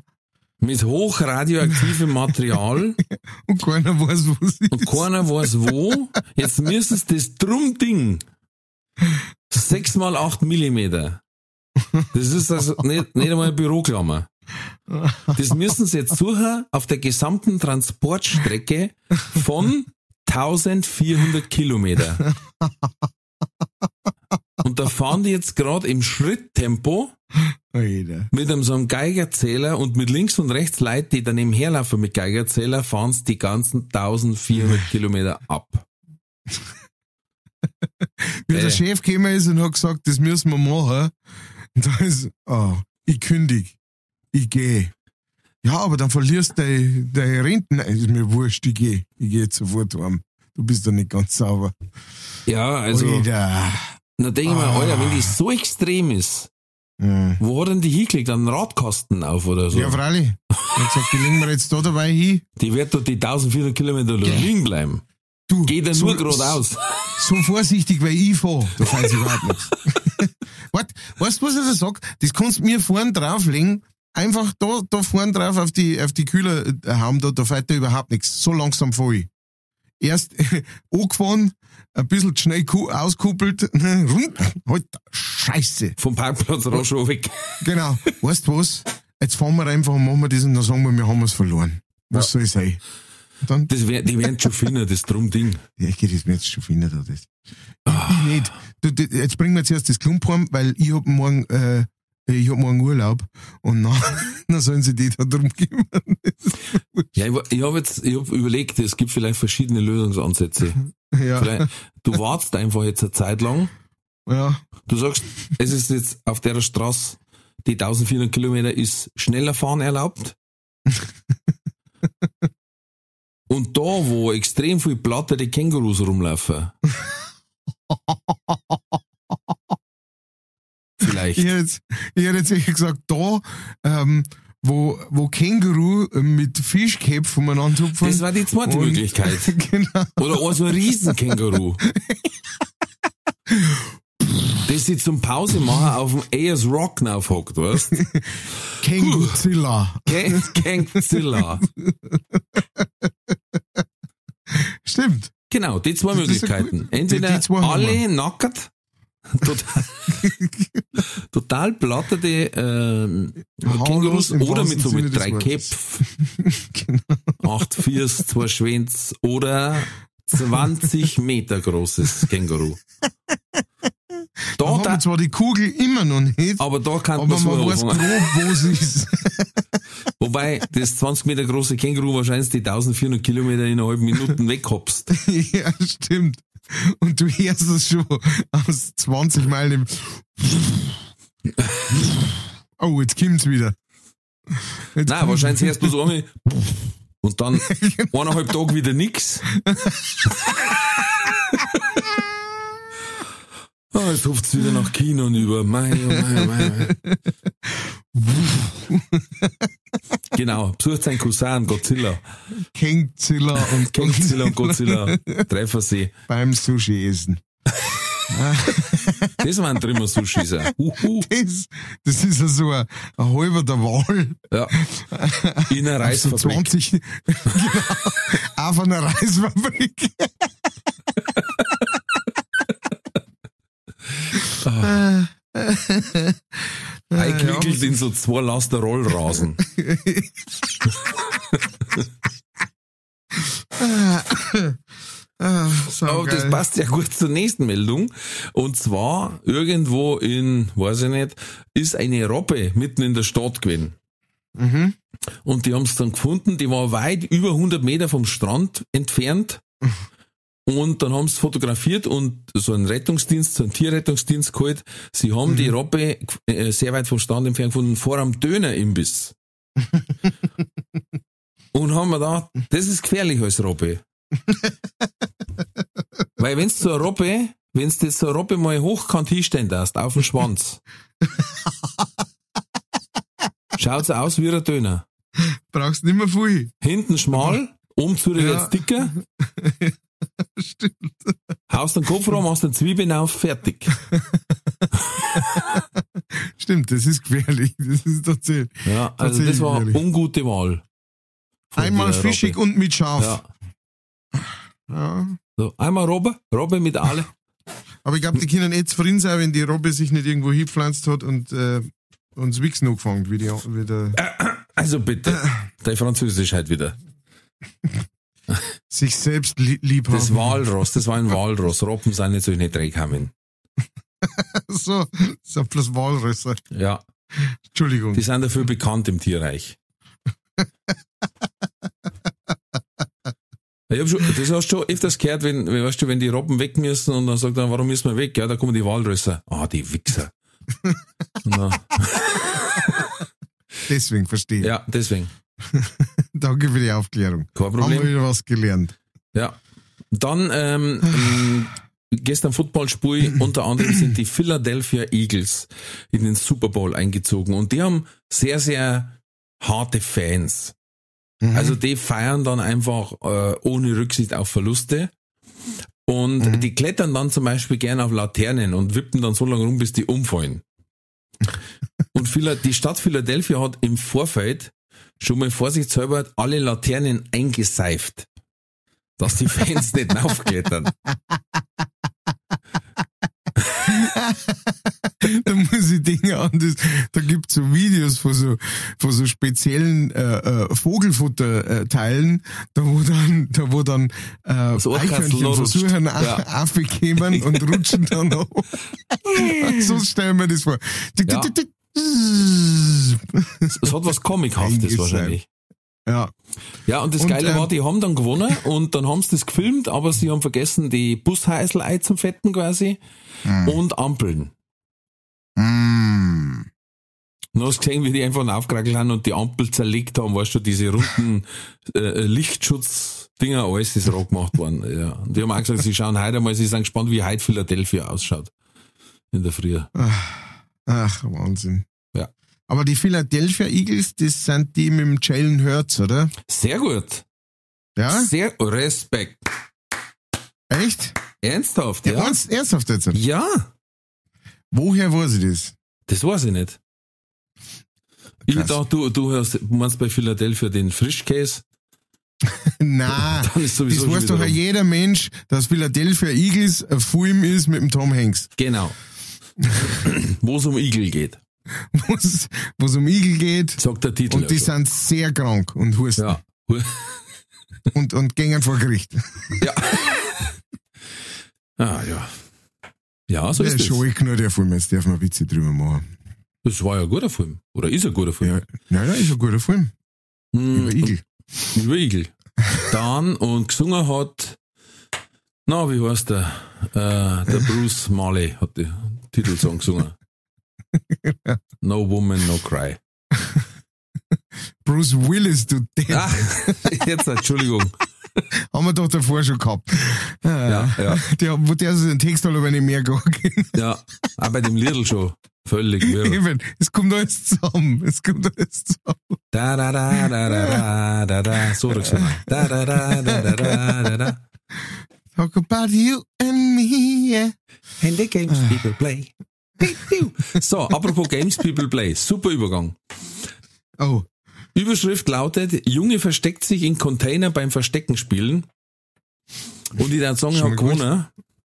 Mit hochradioaktivem Material Und keiner weiß, wo und ist. keiner weiß wo. Jetzt müssen sie das Drum-Ding 6 mal 8 Millimeter. Das ist also nicht, nicht einmal eine Büroklammer. Das müssen sie jetzt suchen auf der gesamten Transportstrecke von 1400 Kilometer. Und da fahren die jetzt gerade im Schritttempo Alter. mit einem so einem Geigerzähler und mit links und rechts Leute, die daneben herlaufen mit Geigerzähler, fahren sie die ganzen 1400 Kilometer ab. Wie der Äh. Chef gekommen ist und hat gesagt, das müssen wir machen. Da ist, ah, ich kündig. Ich gehe. Ja, aber dann verlierst du deine, deine Renten. Nein, ist mir wurscht, ich gehe. Ich gehe jetzt sofort heim. Du bist doch nicht ganz sauber. Ja, also, Alter. da denke ich mir, Ah. Alter, wenn die so extrem ist, Ja. wo hat denn die hingekriegt? Einen Radkasten auf oder so? Ja, freilich. Ich hab gesagt, die legen wir jetzt da dabei hin. die wird doch die 1400 Kilometer da liegen bleiben. Du, Geht dann so, nur geradeaus. So vorsichtig, weil ich fahr. Da fällt überhaupt nichts. Wart, weißt du, was ich da sag? Das kannst du mir vorn drauflegen. Einfach da, da vorn drauf auf die, auf die Kühler äh, haben, da, da fällt da überhaupt nichts. So langsam fahr ich. Erst angefahren, ein bisschen schnell ku- auskuppelt, rund, halt, scheiße. Vom Parkplatz raus schon weg. Genau. Weißt du was? Jetzt fahren wir einfach und machen wir das und dann sagen wir, wir haben es verloren. Was soll ich sein? Dann, Das wär, die werden schon finden, das Drum-Ding. ja, ich geh das jetzt schon finden, da, das. Ich, ich nicht. Du, du, jetzt bringen wir zuerst das Klump heim, weil ich hab morgen, äh, ich hab morgen Urlaub und dann, dann sollen sie die da drum kümmern. Ja, ich, ich habe jetzt, ich hab überlegt, es gibt vielleicht verschiedene Lösungsansätze. ja, Vielleicht, du wartest einfach jetzt eine Zeit lang. ja, Du sagst, es ist jetzt auf der Straße, die 1400 Kilometer ist schneller fahren erlaubt. Und da, wo extrem viel Platte die Kängurus rumlaufen. Vielleicht. ich hätte jetzt, ich hätte jetzt eher gesagt, da, ähm, wo, wo Känguru mit Fischköpfen umeinander hupfen. Das war die zweite und- Möglichkeit. genau. Oder auch so ein Riesenkänguru. Das sie zum Pause machen auf dem AS Rock aufhockt, weißt du? Känguzilla. Gang- Gangzilla. Stimmt. Genau, die zwei ja Möglichkeiten. Entweder alle nackert, total, total platterte äh, Haarlos Kängurus oder mit so mit drei. Köpfen, genau. acht Viers, zwei Schwänz oder 20 Meter großes Känguru. Da Da, haben da, zwar die Kugel immer noch nicht, aber da kann aber man man weiß grob, wo sie ist. Wobei das 20 Meter große Känguru wahrscheinlich die 1400 Kilometer in einer halben Minute weghoppst. ja, stimmt. Und du hörst es schon aus 20 Meilen im Oh, jetzt kommt's wieder. Jetzt Nein, wahrscheinlich hörst du so einmal und dann eineinhalb Tage wieder nix. Ah, jetzt ruft's wieder nach China und über. Mei, oh mei, oh mei, mei. Genau, besucht seinen Cousin Godzilla. Kängzilla und Godzilla und Godzilla treffen sie. beim Sushi essen. Das waren Trimmer Sushis. Uhu. Das, das ist ja so ein, ein halber der Wahl. Ja. In einer Auf so Reisfabrik. 20, genau, auf einer Reisfabrik. Ah. Äh, Eingewickelt in so zwei Laster Rollrasen. Ah, so Aber das geil. passt ja gut zur nächsten Meldung. Und zwar irgendwo in, weiß ich nicht, ist eine Robbe mitten in der Stadt gewesen. Mhm. Und die haben es dann gefunden, die war weit über 100 Meter vom Strand entfernt. Und dann haben sie fotografiert und so einen Rettungsdienst, so einen Tierrettungsdienst geholt. Sie haben die Robbe äh, sehr weit vom Strand entfernt gefunden, vor einem Dönerimbiss. und haben mir gedacht, das ist gefährlich als Robbe. Weil wenn's so eine Robbe, wenn's das so eine Robbe mal hochkant hinstellen darfst, auf dem Schwanz, schaut's aus wie ein Döner. Brauchst nicht mehr viel. Hinten schmal, oben zu Ja. wird's dicker, Stimmt. haust den Kopf rum, machst den Zwiebeln auf, fertig. Stimmt, das ist gefährlich. Das ist tatsächlich. Ja, also das war eine gefährlich. ungute Wahl. Einmal fischig Robbe. und mit Schaf. Ja. Ja. So, einmal Robbe, Robbe mit alle. Aber ich glaube, die können jetzt zufrieden sein, wenn die Robbe sich nicht irgendwo hingepflanzt hat und äh, uns Wichsen angefangen, wie, die, wie der, Also bitte, dein Französisch halt wieder. sich selbst li lieb haben. Das Walross, das war ein Walross. Robben sind nicht so in den Dreck gekommen. so, so bloß Walrösser. Ja, Entschuldigung. die sind dafür bekannt im Tierreich. Ich hab schon, das hast du schon öfters gehört, wenn, wenn, weißt du, wenn die Robben weg müssen und dann sagt er, warum müssen wir weg? Ja, da kommen die Walrösser. Ah, die Wichser. Deswegen verstehe. ja, deswegen. Danke für die Aufklärung. Kein Haben wir Problem. wieder was gelernt. Ja. Dann ähm, ähm, gestern Footballspiel, unter anderem sind die Philadelphia Eagles in den Super Bowl eingezogen und die haben sehr, sehr harte Fans. Mhm. Also die feiern dann einfach äh, ohne Rücksicht auf Verluste. Und Mhm. die klettern dann zum Beispiel gerne auf Laternen und wippen dann so lange rum, bis die umfallen. Und die Stadt Philadelphia hat im Vorfeld schon mal vorsichtshalber alle Laternen eingeseift, dass die Fans nicht aufklettern. da muss ich Dinge an das, da gibt's so Videos von so, von so speziellen äh, äh, Vogelfutterteilen, da wo dann, da wo dann äh, Eichhörnchen versuchen Ja. aufzukommen und rutschen dann hoch. so stellen wir das vor. Ja. Es hat was Comichaftes wahrscheinlich. Ja, Ja, und das Und, Geile ähm, war, die haben dann gewonnen und dann haben sie das gefilmt, aber sie haben vergessen, die Busheißel zum Fetten quasi und Ampeln. mm. Du hast gesehen, wie die einfach aufgerakelt haben und die Ampel zerlegt haben, weißt du, diese runden äh, Lichtschutzdinger, alles ist rot gemacht worden. Ja. Und die haben auch gesagt, sie schauen heute mal, sie sind gespannt, wie heute Philadelphia ausschaut. In der Früh. Ach, Wahnsinn. Ja. Aber die Philadelphia Eagles, das sind die mit dem Jalen Hurts, oder? Sehr gut. Ja? Sehr Respekt. Echt? Ernsthaft, Ja. ja? Ernst, ernsthaft jetzt? Ja. Woher weiß ich das? Das weiß ich nicht. Ich Krass. dachte, du, du hast, meinst bei Philadelphia den Frischkäse? Sowieso das weiß doch rum. jeder Mensch, dass Philadelphia Eagles ein Film ist mit dem Tom Hanks. Genau. Wo es um Igel geht, Wo es um Igel geht. sagt der Titel. Und die ja sind sehr krank und husten schon. ja. und, und gängen vor Gericht. ja. Ah, ja. Ja, so Der ist es. Joey nur der Film, jetzt darf man Witze drüber machen. Das war ja ein guter Film. Oder ist ein guter Film. Ja, nein, nein, ist ein guter Film. Hm, Über Igel. und- Über Igel. Dann und gesungen hat, na, wie heißt der? Äh, der Bruce Marley hat den Titelsong gesungen. No Woman, No Cry. Bruce Willis, du Depp. Ah, jetzt, Entschuldigung. Haben wir doch davor schon gehabt. Ja, ja. Der, wo der so den Text hat, aber nicht mehr gegangen. Ja, auch bei dem Lidl schon. Völlig wirr. Eben, es kommt alles zusammen. Es kommt alles zusammen. Da, da, da, da, da, da, da, da. So er. Da, da, da, da, da, da, da, da. Talk about you and me, yeah. And the games people play. So, apropos Games People Play. Super Übergang. Oh, Überschrift lautet, Junge versteckt sich in Container beim Verstecken spielen. Und ich Song Schon hat gewonnen.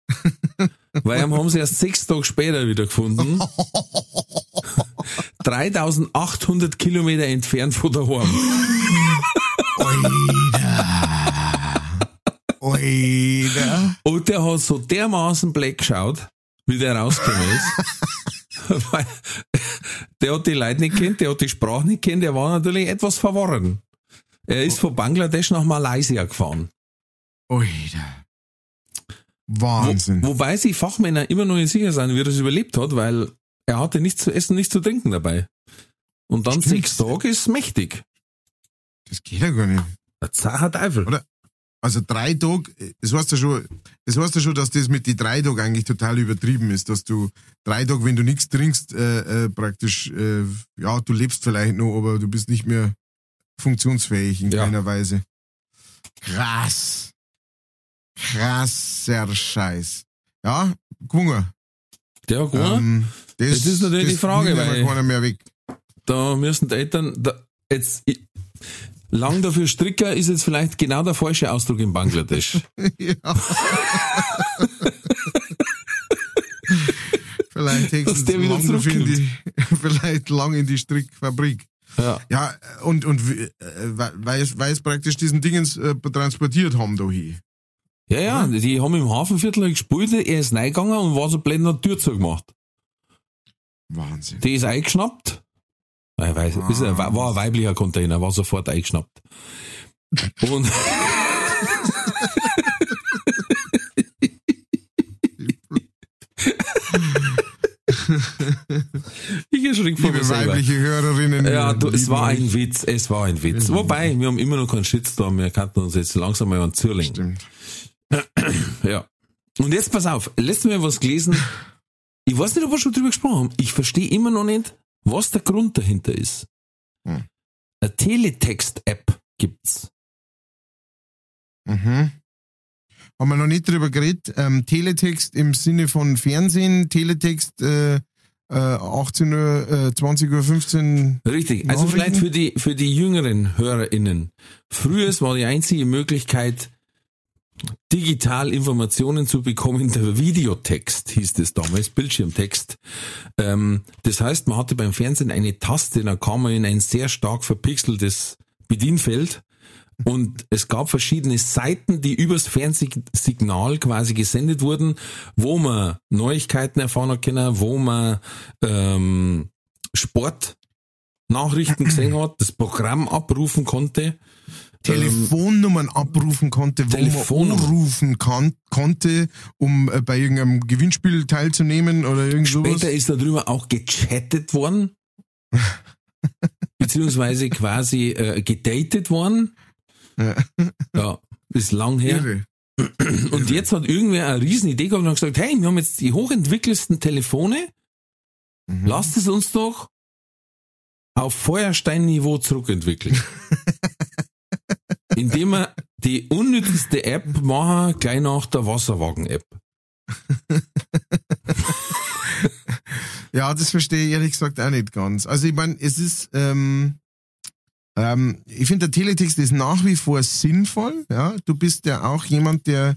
Weil ihn haben sie erst sechs Tage später wieder gefunden. 3800 Kilometer entfernt von daheim. Oida. Oida. Und der hat so dermaßen black geschaut, wie der rausgekommen ist. Der hat die Leute nicht kennt, der hat die Sprache nicht kennt, der war natürlich etwas verworren. Er ist von Bangladesch nach Malaysia gefahren. Wo, Wahnsinn. wobei sich Fachmänner immer noch nicht sicher sind, wie er es überlebt hat, weil er hatte nichts zu essen, nichts zu trinken dabei. Und dann Stimmt. sechs Tage ist mächtig. Das geht ja gar nicht. Der Zacher Teufel. Oder? Also drei Tage, das heißt ja schon, das heißt ja schon, dass das mit die drei Tagen eigentlich total übertrieben ist, dass du drei Tage, wenn du nichts trinkst, äh, äh, praktisch, äh, ja, du lebst vielleicht noch, aber du bist nicht mehr funktionsfähig in Ja. keiner Weise. Krass. Krasser Scheiß. Ja, gewungen. Der gewonnen. Ähm, das, Jetzt ist natürlich die Frage, weil- keiner mehr weg. da müssen die Eltern, da, jetzt, ich- lang dafür Stricker ist jetzt vielleicht genau der falsche Ausdruck in Bangladesch. ja. vielleicht der wieder lang in die, vielleicht lang in die Strickfabrik. Ja. Ja, und, und äh, weil, weil es praktisch diesen Dingens äh, transportiert haben da hin. Ja, ja, die haben im Hafenviertel gespielt, er ist reingegangen und war so blöd hat Tür zugemacht. Wahnsinn. Die ist eingeschnappt. Ich weiß, ist ein, war ein weiblicher Container, war sofort eingeschnappt. Und ich erschrick vor mir Liebe weibliche Hörerinnen. Ja, du, es war ein Witz, es war ein Witz. Wobei, wir haben immer noch keinen Shitstorm, wir kannten uns jetzt langsam mal an Zürling. Stimmt. Ja. Und jetzt pass auf, letztes Mal was gelesen. Ich weiß nicht, ob wir schon drüber gesprochen haben. Ich verstehe immer noch nicht, was der Grund dahinter ist. Hm. Eine Teletext-App gibt's. Mhm. Haben wir noch nicht drüber geredet. Ähm, Teletext im Sinne von Fernsehen, Teletext äh, äh, 18 Uhr, äh, 20 Uhr 15. Richtig. Also vielleicht für die, für die jüngeren HörerInnen. Früher war die einzige Möglichkeit, digital Informationen zu bekommen, der Videotext hieß es damals, Bildschirmtext. Ähm, das heißt, man hatte beim Fernsehen eine Taste, dann kam man in ein sehr stark verpixeltes Bedienfeld und es gab verschiedene Seiten, die übers Fernsignal quasi gesendet wurden, wo man Neuigkeiten erfahren hat können, wo man ähm, Sportnachrichten gesehen hat, das Programm abrufen konnte. Telefonnummern abrufen konnte, wo man anrufen kann, konnte, um äh, bei irgendeinem Gewinnspiel teilzunehmen oder irgend sowas. Später ist darüber auch gechattet worden, beziehungsweise quasi äh, gedatet worden. Ja. Ja, ist lang her. Irre. Und jetzt hat irgendwer eine riesen Idee gehabt und hat gesagt, hey, wir haben jetzt die hochentwickelsten Telefone, Mhm. lasst es uns doch auf Feuerstein-Niveau zurückentwickeln. Indem wir die unnützeste App machen, gleich nach der Wasserwagen-App. Ja, das verstehe ich ehrlich gesagt auch nicht ganz. Also ich meine, es ist, ähm, ähm, ich finde, der Teletext ist nach wie vor sinnvoll. Ja, du bist ja auch jemand, der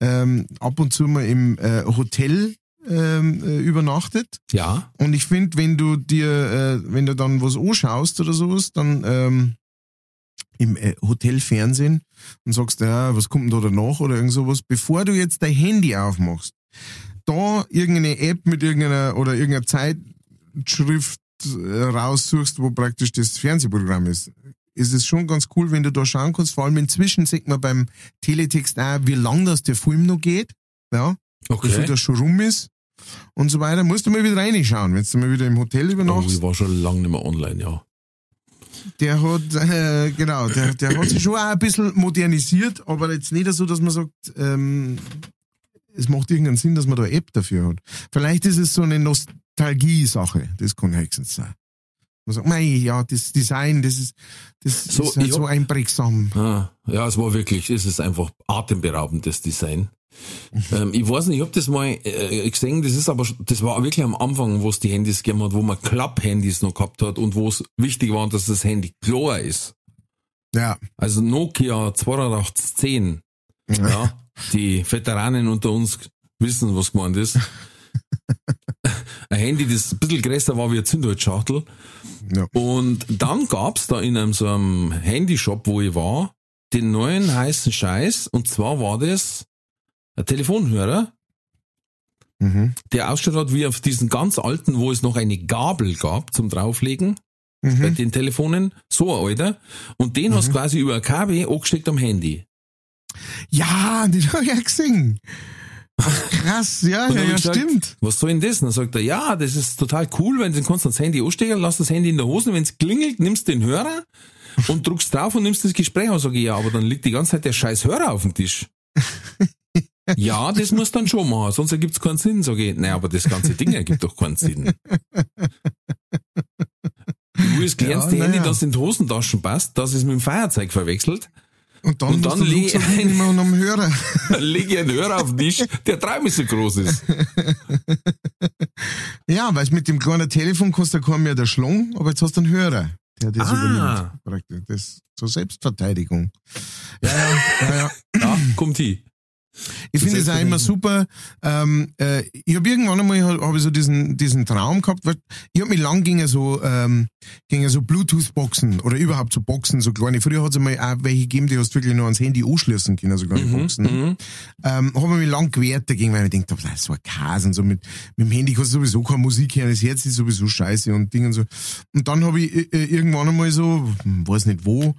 ähm, ab und zu mal im äh, Hotel ähm, äh, übernachtet. Ja. Und ich finde, wenn du dir, äh, wenn du dann was anschaust oder sowas, dann ähm, im äh, Hotelfernsehen und sagst, ja, was kommt denn da danach oder irgend sowas, bevor du jetzt dein Handy aufmachst, da irgendeine App mit irgendeiner oder irgendeiner Zeitschrift äh, raussuchst, wo praktisch das Fernsehprogramm ist, ist es schon ganz cool, wenn du da schauen kannst. Vor allem inzwischen sieht man beim Teletext auch, wie lang das der Film noch geht. Ja, wie viel Okay. das schon rum ist und so weiter. Musst du mal wieder reinschauen, wenn du mal wieder im Hotel Oh, übernachtest. ich war schon lange nicht mehr online, ja. Der hat, äh, genau, der, der hat sich schon auch ein bisschen modernisiert, aber jetzt nicht so, dass man sagt, ähm, es macht irgendeinen Sinn, dass man da eine App dafür hat. Vielleicht ist es so eine Nostalgie-Sache, das kann höchstens sein. Man sagt, mei, ja, das Design, das ist, das So, ist halt so einprägsam. Ah, ja, es war wirklich, es ist einfach atemberaubendes Design. Ähm, ich weiß nicht, ich hab das mal äh, gesehen, das ist aber, das war wirklich am Anfang, wo es die Handys gegeben hat, wo man Klapp-Handys noch gehabt hat und wo es wichtig war, dass das Handy klar ist. Ja. Also Nokia 8210, ja, die Veteranen unter uns wissen, was gemeint ist. Ein Handy, das ein bisschen größer war wie eine Zündholzschachtel. Ja. Und dann gab's da in einem so einem Handyshop, wo ich war, den neuen heißen Scheiß. Und zwar war das Telefonhörer, Mhm. der ausgeschaut hat wie auf diesen ganz alten, wo es noch eine Gabel gab zum drauflegen bei Mhm. den Telefonen. So ein alter. Und den hast du quasi über ein Kabel angesteckt am Handy. Ja, den hab ich ja gesehen. Krass, ja, ja, ja, gesagt, stimmt. Was soll denn das? Und dann sagt er, ja, das ist total cool, wenn du kannst das Handy anstecken, lass das Handy in der Hose, wenn es klingelt, nimmst den Hörer und druckst drauf und nimmst das Gespräch an. Sag ich, ja, aber dann liegt die ganze Zeit der scheiß Hörer auf dem Tisch. ja, das muss dann schon machen, sonst ergibt's keinen Sinn. Sag ich, nein, aber das ganze Ding ergibt doch keinen Sinn. Du das kleinste Ja, Handy, naja. das in die Hosentaschen passt, das ist mit dem Feuerzeug verwechselt. Und dann, Und dann du leg- Flugzeug mitnehmen und am Hörer. Lege ich einen Hörer auf den Tisch, der dreimal so groß ist. Ja, weil mit dem kleinen Telefon kostet der mehr der Schlong, aber jetzt hast du einen Hörer, der das Ah. übernimmt. Praktisch. Das zur Selbstverteidigung. Ja, ja, ja, ja. Ja, kommt hin. Ich finde es auch immer super. Ähm, äh, ich habe irgendwann einmal hab, ich so diesen diesen Traum gehabt, weil ich habe mich lang gegen so ähm, so Bluetooth-Boxen oder überhaupt so Boxen, so kleine. Früher hat es einmal auch welche gegeben, die hast du wirklich noch ans Handy anschließen können, so kleine Boxen. Mhm. Ähm, habe mich lang gewehrt dagegen, weil ich gedacht habe, so ein Kas und so mit, mit dem Handy kannst du sowieso keine Musik hören, das Herz ist sowieso scheiße und Ding und so. Und dann habe ich äh, äh, irgendwann einmal so, hm, weiß nicht wo,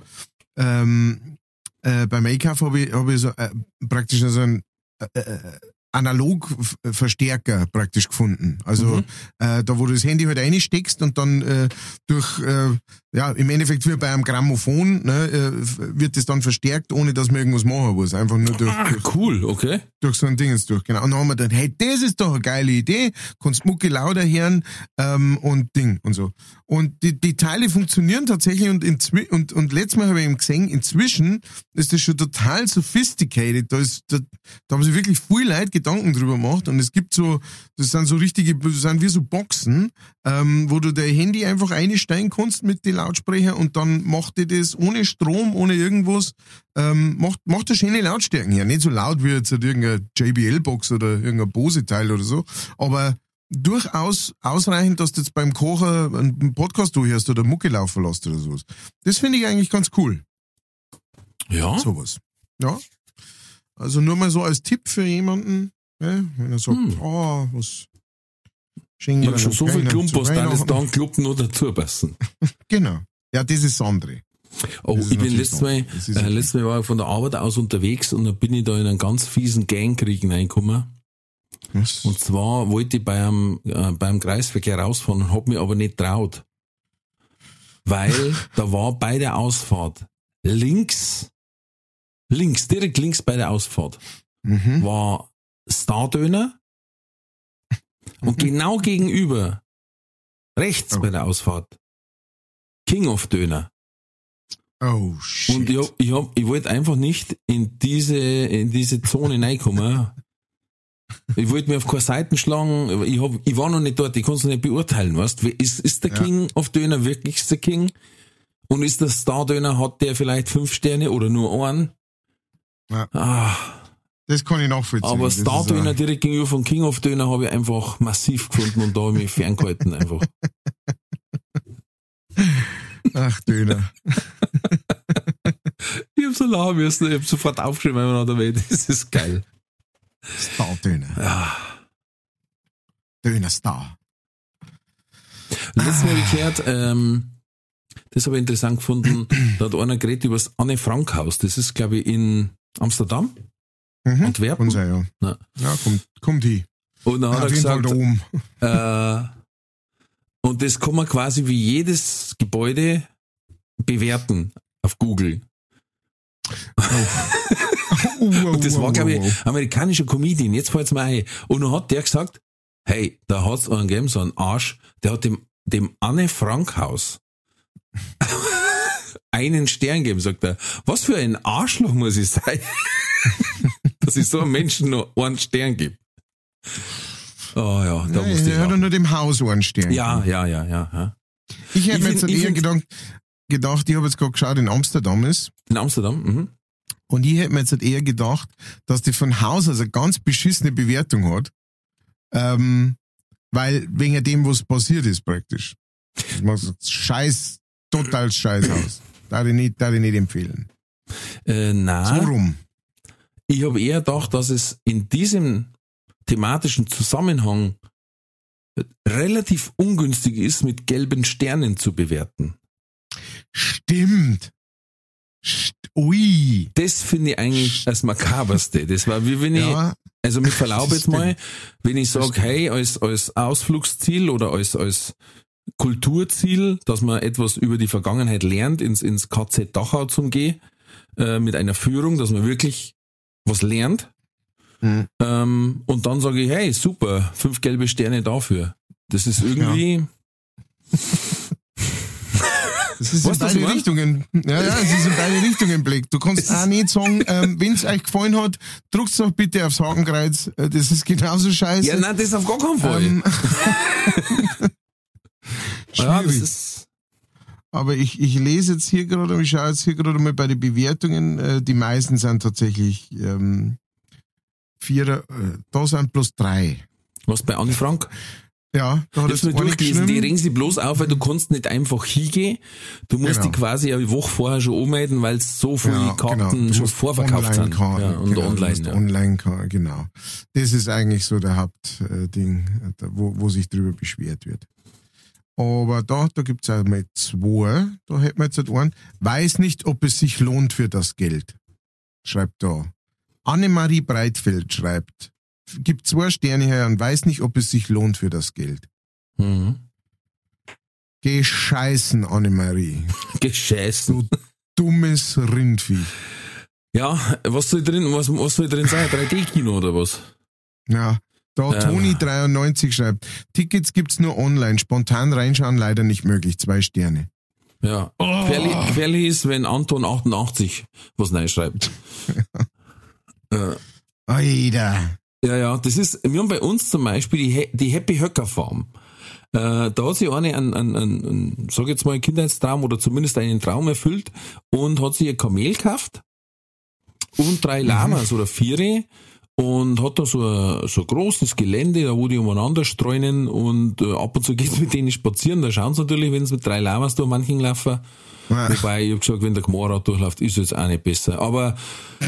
ähm, äh, beim Einkauf habe ich, hab ich so äh, praktisch so ein äh, äh, Analog-Verstärker praktisch gefunden. Also Mhm. äh, da, wo du das Handy halt reinsteckst und dann äh, durch, äh, ja, im Endeffekt wie bei einem Grammophon, ne, äh, wird das dann verstärkt, ohne dass man irgendwas machen muss. Einfach nur durch, Ah, durch, cool, okay. durch so ein Dingens durch. Genau. Und dann haben wir gedacht, hey, das ist doch eine geile Idee. Kannst Mucke lauter hören ähm, und Ding und so. Und die, die Teile funktionieren tatsächlich und, inzwi und, und letztes Mal habe ich eben gesehen, inzwischen ist das schon total sophisticated. Da, ist, da, da haben sich wirklich viel Leute Gedanken drüber gemacht und es gibt so, das sind so richtige, das sind wie so Boxen, ähm, wo du dein Handy einfach einsteigen kannst mit den Lautsprecher und dann macht dir das ohne Strom, ohne irgendwas, ähm, macht, macht eine schöne Lautstärken hier. Nicht so laut wie jetzt halt irgendeine JBL-Box oder irgendein Bose-Teil oder so, aber durchaus ausreichend, dass du jetzt beim Kochen einen Podcast durchhörst oder Mucke laufen lässt oder sowas. Das finde ich eigentlich ganz cool, Ja. sowas. Ja. Also nur mal so als Tipp für jemanden, ne, wenn er sagt, Hm. oh, was Ich habe schon so viel Kleinen Klump, zu was da alles an Klumpen noch dazu passen. Genau. Ja, das ist das andere. Oh, Das ich bin letztes Mal, äh, letztes Mal war ich von der Arbeit aus unterwegs und dann bin ich da in einen ganz fiesen Gangkrieg reingekommen. Was? Und zwar wollte ich beim, äh, beim Kreisverkehr rausfahren und hab mich aber nicht traut. Weil da war bei der Ausfahrt links, links, direkt links bei der Ausfahrt, Mhm. war Stardöner und genau gegenüber, rechts Oh. bei der Ausfahrt, King of Döner. Oh, shit. Und ich, hab, ich, hab, ich wollte einfach nicht in diese, in diese Zone reinkommen. Ich wollte mir auf keine Seiten schlagen. Ich, hab, ich war noch nicht dort, ich kann es nicht beurteilen, weißt Ist, ist der Ja. King of Döner wirklich der King? Und ist der Star-Döner, hat der vielleicht fünf Sterne oder nur einen? Ja. Ah, Das kann ich nachvollziehen. aber Das Star-Döner direkt gegenüber von King of Döner habe ich einfach massiv gefunden und da habe ich mich ferngehalten einfach. Ach, Döner. Ich hab so lachen müssen, ich hab sofort aufgeschrieben, wenn man da Welt. Das ist geil. Star-Döner. Ja. Döner-Star. Letztes Mal habe ich gehört, ähm, das habe ich interessant gefunden, da hat einer geredet über das Anne-Frank-Haus. Das ist, glaube ich, in Amsterdam, Mhm. Antwerpen. Kann sein, ja. Ja. Ja, kommt, kommt hin. Und dann hat er jeden Fall gesagt, da oben. äh, und das kann man quasi wie jedes Gebäude bewerten auf Google. Und das war, glaube ich, amerikanischer Comedian, jetzt fällt's mir ein. Und dann hat der gesagt, hey, da hat's einen gegeben, so einen Arsch, der hat dem, dem Anne Frank Haus einen Stern gegeben, sagt er. Was für ein Arschloch muss ich sein, dass ich so einem Menschen nur einen Stern gebe. Oh ja, da Nein, musste ich er hat nur dem Haus einen Stern. Ja, ja, ja, ja. ja. Ich hätte mir jetzt eher gedacht, gedacht, ich habe jetzt gerade geschaut, in Amsterdam ist. In Amsterdam, mhm. Und ich hätte mir jetzt eher gedacht, dass die von Haus aus eine ganz beschissene Bewertung hat. Ähm, weil wegen dem, was passiert ist, praktisch. Das macht scheiß, total scheiß aus. Darf ich nicht, darf ich nicht empfehlen. Äh, So na, rum. Ich habe eher gedacht, dass es in diesem thematischen Zusammenhang relativ ungünstig ist, mit gelben Sternen zu bewerten. Stimmt. St Ui. Das finde ich eigentlich das Makaberste. Das war wie wenn ich, Ja, also mit Verlaub jetzt mal, wenn ich sage, hey, als, als Ausflugsziel oder als, als Kulturziel, dass man etwas über die Vergangenheit lernt, ins, ins KZ Dachau zum Gehen, äh, mit einer Führung, dass man wirklich was lernt. Mhm. Ähm, und dann sage ich, hey, super, fünf gelbe Sterne dafür. Das ist irgendwie, das ist in was ich beide? Richtungen. Ja, ja, es ist in beide Richtungen Blick. Du kannst auch nicht sagen, ähm, wenn es euch gefallen hat, drückt doch bitte aufs Hakenkreuz. Äh, Das ist genauso scheiße. ja, nein, das auf gar keinen Fall. Ähm, ja, das ist, Aber ich, ich lese jetzt hier gerade, ich schaue jetzt hier gerade mal bei den Bewertungen, äh, die meisten sind tatsächlich ähm, Vierer, äh, da sind bloß drei. was bei Anne Frank? Ja, da hat Das eine durchgelesen, die regen sich bloß auf, weil du kannst nicht einfach hingehen. Du musst Genau. die quasi eine Woche vorher schon anmelden, weil so viele Ja, Karten genau. Schon vorverkauft sind. Ja, und genau, online. Ja. online genau. Das ist eigentlich so der Hauptding, äh, wo, wo sich drüber beschwert wird. Aber da, da gibt's auch mal zwei, da hätten wir jetzt halt einen. Weiß nicht, ob es sich lohnt für das Geld. Schreibt da. Annemarie Breitfeld schreibt, gibt zwei Sterne her und weiß nicht, ob es sich lohnt für das Geld. Mhm. Gescheißen, Annemarie. Gescheißen. Dummes Rindvieh. Ja, was soll drin, was, was soll drin sein? 3D-Kino oder was? Ja, da Ähm. Toni93 schreibt, Tickets gibt's nur online, spontan reinschauen leider nicht möglich, zwei Sterne. Ja. Oh. Gefährlich ist, wenn Anton 88 was reinschreibt. äh, Alter. Ja, ja, das ist, wir haben bei uns zum Beispiel die, die Happy Höcker Farm. Äh, da hat sich eine einen, einen, einen, sag jetzt mal, Kindheitstraum oder zumindest einen Traum erfüllt und hat sich ein Kamel gekauft und drei Lamas oder vier und hat da so ein, so ein großes Gelände, da wo die umeinander streunen und äh, ab und zu geht's mit denen spazieren. Da schauen sie natürlich, wenn sie mit drei Lamas durch manchen laufen. Wobei, ich hab gesagt, wenn der Gmorrad durchläuft, ist jetzt auch nicht besser. Aber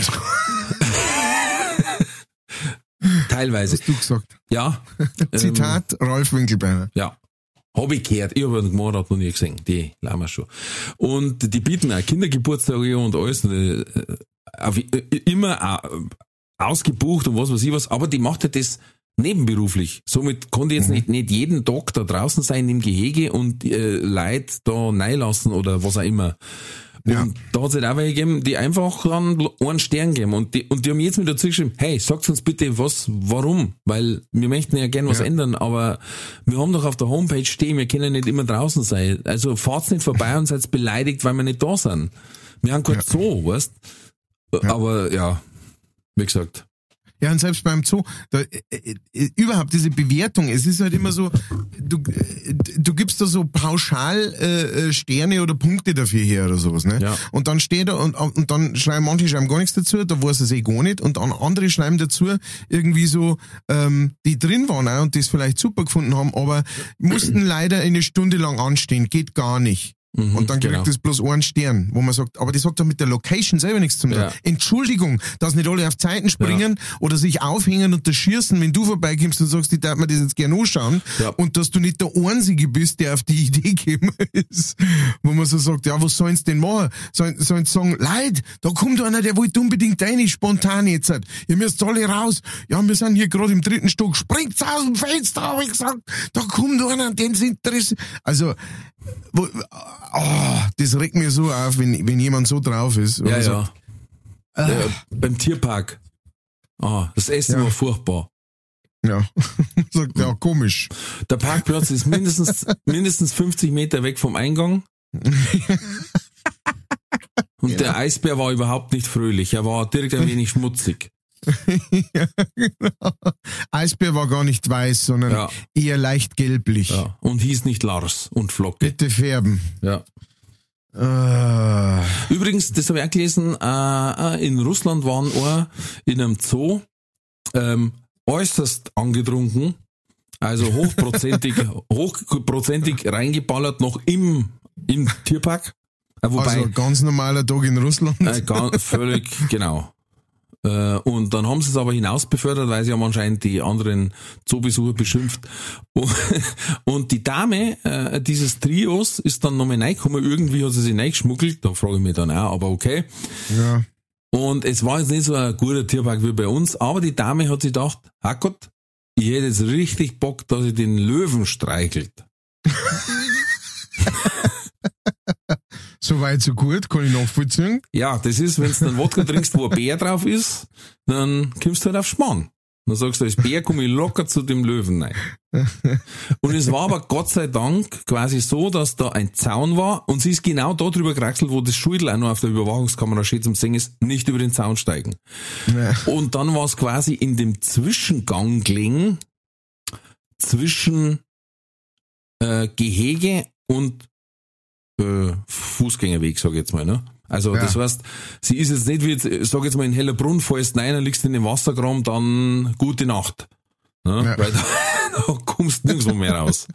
teilweise. Hast du gesagt. Ja. ähm, Zitat Ralf Winkelbeiner. Ja. Habe ich gehört. Ich habe einen Gemorrat noch nie gesehen. Die Lama schon. Und die bieten auch Kindergeburtstage und alles. Und, äh, auf, äh, immer äh, ausgebucht und was weiß ich was. Aber die macht ja das nebenberuflich. Somit konnte jetzt nicht, nicht jeden Tag da draußen sein im Gehege und äh, Leute da reinlassen oder was auch immer. Ja. Und da hat es halt auch welche gegeben, die einfach dann einen Stern geben. Und die, und die haben jetzt mit dazu geschrieben, hey, sagt uns bitte was, warum? Weil wir möchten ja gern was Ja. ändern, aber wir haben doch auf der Homepage stehen, wir können nicht immer draußen sein. Also fahrt's nicht vorbei und seid beleidigt, weil wir nicht da sind. Wir haben gerade so, weißt? Aber ja, wie gesagt. Ja, und selbst beim Zoo, da, äh, äh, überhaupt diese Bewertung, es ist halt immer so, du, äh, du gibst da so pauschal äh, äh, Sterne oder Punkte dafür her oder sowas, ne? Ja. Und dann steht da und, und dann schreiben manche schreiben gar nichts dazu, da weiß es eh gar nicht. Und dann andere schreiben dazu irgendwie so, ähm, die drin waren auch und das vielleicht super gefunden haben, aber mussten leider eine Stunde lang anstehen, geht gar nicht. Mhm, und dann kriegt genau. es bloß einen Stern, wo man sagt, aber das hat doch mit der Location selber nichts zu tun. Ja. Entschuldigung, dass nicht alle auf Zeiten springen oder sich aufhängen und das schießen, wenn du vorbeikommst und sagst, ich darf mir das jetzt gerne anschauen Ja. und dass du nicht der Einzige bist, der auf die Idee gekommen ist, wo man so sagt, ja, was sollen sie denn machen? Sollen, sollen sie sagen, Leid, da kommt einer, der wollte unbedingt rein, spontan jetzt. Ihr müsst alle raus. Ja, wir sind hier gerade im dritten Stock. Springt's aus dem Fenster, habe ich gesagt. Da kommt einer, den interessiert. Also, wo, oh, das regt mir so auf, wenn, wenn jemand so drauf ist. und Ja, sagt, ja. Äh, beim Tierpark. Ah, das Essen Ja. war furchtbar. Ja. sagt, ja, komisch. Der Parkplatz ist mindestens, mindestens 50 Meter weg vom Eingang. Und der Eisbär war überhaupt nicht fröhlich. Er war direkt ein wenig schmutzig. ja, genau. Eisbär war gar nicht weiß, sondern Ja. eher leicht gelblich. Ja. Und hieß nicht Lars und Flocke. Bitte färben. Ja. Äh, Übrigens, das habe ich auch gelesen, äh, äh, in Russland waren ein in einem Zoo ähm, äußerst angetrunken, also hochprozentig, hochprozentig reingeballert noch im, im Tierpark. Äh, wobei, also ganz normaler Tag in Russland. Äh, ganz, völlig, genau. Äh, Und dann haben sie es aber hinaus befördert, weil sie haben anscheinend die anderen Zoobesucher beschimpft. Und- die Dame äh, dieses Trios ist dann nochmal reingekommen. Irgendwie hat sie sich reingeschmuggelt. Da frage ich mich dann auch, aber okay. Ja. Und es war jetzt nicht so ein guter Tierpark wie bei uns, aber die Dame hat sich gedacht, Hackott, ich hätte jetzt richtig Bock, dass ich den Löwen streichelt. So weit, so gut, kann ich nachvollziehen. Ja, das ist, wenn du dann Wodka trinkst, wo ein Bär drauf ist, dann kommst du halt auf Schmarrn. Dann sagst du, als Bär komme ich locker zu dem Löwen rein. Und es war aber Gott sei Dank quasi so, dass da ein Zaun war und sie ist genau da drüber geraxelt, wo das Schultel auch noch auf der Überwachungskamera steht zum Singen ist, nicht über den Zaun steigen. Ja. Und dann war es quasi in dem Zwischengang gelegen zwischen äh, Gehege und äh, Fußgängerweg, sag ich jetzt mal. Ne? Also Ja. das heißt, sie ist jetzt nicht wie jetzt, sag jetzt mal in Hellerbrunn, fällst rein, dann liegst du in den Wassergraben, dann gute Nacht. Ne? Ja. Weil da, da kommst du nirgendwo mehr raus.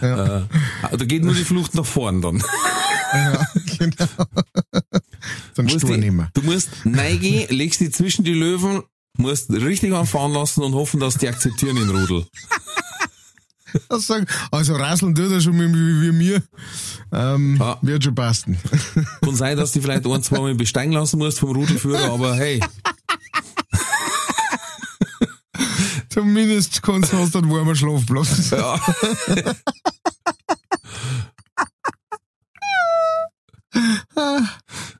Ja. Äh, da geht nur die Flucht nach vorn dann. Ja, genau. Dann musst die, du musst neigehen, legst die zwischen die Löwen, musst richtig anfahren lassen und hoffen, dass die akzeptieren den Rudel. Sagen, Also rasseln tut er schon wie, wie, wie mir. Ähm, Ja. Wird schon passen. Kann sein, dass du vielleicht ein, zwei Mal besteigen lassen musst vom Rudelführer, aber hey, Zumindest kannst du hast einen warmen Schlafplatz. ja.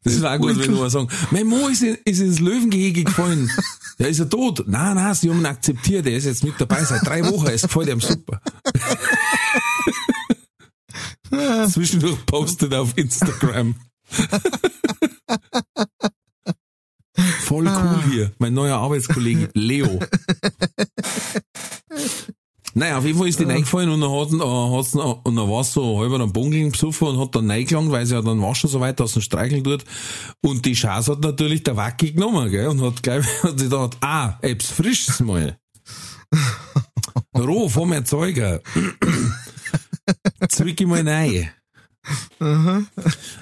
Das ist auch gut, wenn du mal sagen, mein Mo ist, in, ist ins Löwengehege gefallen. Ja, ist er tot? Nein, nein, sie haben ihn akzeptiert, er ist jetzt mit dabei seit drei Wochen, es gefällt ihm super. Zwischendurch postet er auf Instagram. Voll cool hier, mein neuer Arbeitskollege Leo. Naja, auf jeden Fall ist die reingefallen und dann hat, äh, hat's, und dann war so halber am Bungeln besoffen und hat dann reingelangt, weil sie ja dann war schon so weit, dass er streicheln tut. Und die Chance hat natürlich der Wacki genommen, gell, und hat gleich, hat sich gedacht, ah, etwas Frisches mal. Roh vom Erzeuger. Zwick ich mal rein.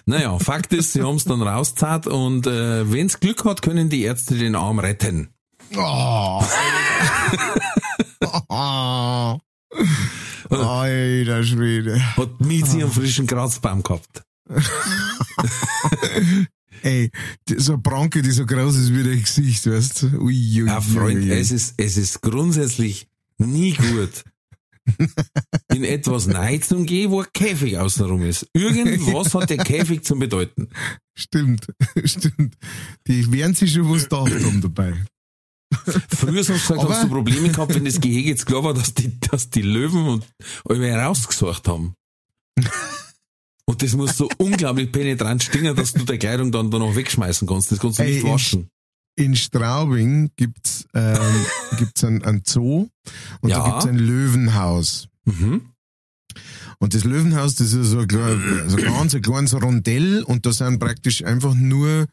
Naja, Fakt ist, sie haben es dann rausgezahlt und äh, wenn's Glück hat, können die Ärzte den Arm retten. Oh. Alter Schwede. Hat Miezi einen frischen Kratzbaum gehabt. Ey, so eine Pranke, die so groß ist wie dein Gesicht, weißt du? Ui, ui, Ja, Freund, ui, ui. es ist, es ist grundsätzlich nie gut, in etwas Neid zu gehen, wo ein Käfig außenrum ist. Irgendwas hat der Käfig zu bedeuten. Stimmt, stimmt. Die werden sich schon was gedacht haben dabei. Früher du gesagt, hast du Probleme gehabt, wenn das Gehege jetzt klar war, dass die, dass die Löwen und alle herausgesucht haben. Und das muss so unglaublich penetrant stingen, dass du die Kleidung dann danach wegschmeißen kannst. Das kannst du Ey, nicht in- waschen. in Straubing gibt's ähm, gibt's ein, ein Zoo und Ja. da gibt's ein Löwenhaus. Mhm. Und das Löwenhaus, das ist so ein, klein- so ein ganz ein kleines Rondell und da sind praktisch einfach nur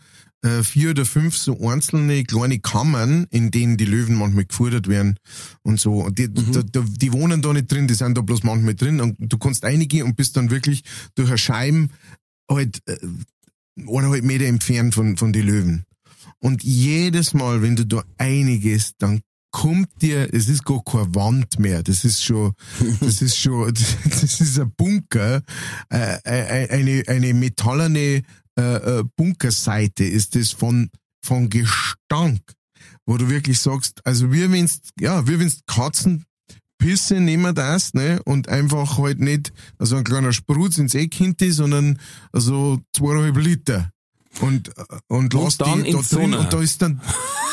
äh, vier oder fünf so einzelne kleine Kammern, in denen die Löwen manchmal gefordert werden und so. Die, da, da, die wohnen da nicht drin, die sind da bloß manchmal drin und du kannst reingehen und bist dann wirklich durch eine Scheiben halt äh, eineinhalb Meter entfernt von, von den Löwen. Und jedes Mal, wenn du da reingehst, dann kommt dir, es ist gar keine Wand mehr, das ist schon, das ist schon, das ist ein Bunker, äh, äh, eine, eine metallene äh, äh, Bunkerseite ist das von, von Gestank, wo du wirklich sagst, also wie wenn's, ja, wie wenn's Katzen Pisse nehmen das, ne, und einfach halt nicht, also ein kleiner Sprutz ins Eck hinter, sondern also zweieinhalb Liter. Und, äh, und, lass dann die da drin, Sonne. und da ist dann,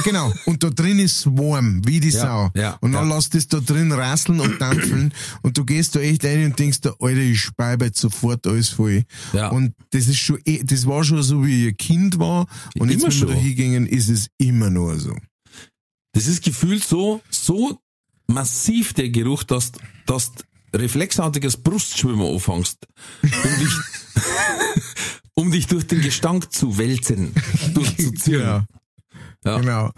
genau, und da drin ist warm, wie die Ja, Sau. ja, und dann ja. lass das da drin rasseln und dampfen und du gehst da echt rein und denkst, da, Alter, ich speibe jetzt sofort alles voll. Ja. Und das ist schon, eh- das war schon so, wie ich Kind war. Und jetzt, Immer wenn wir da schon. hingingen, ist es immer nur so. Das ist gefühlt so, so massiv der Geruch, dass, dass du reflexartiges Brustschwimmen anfängst, um dich, um dich durch den Gestank zu wälzen, durchzuziehen. Genau. Ja. Genau.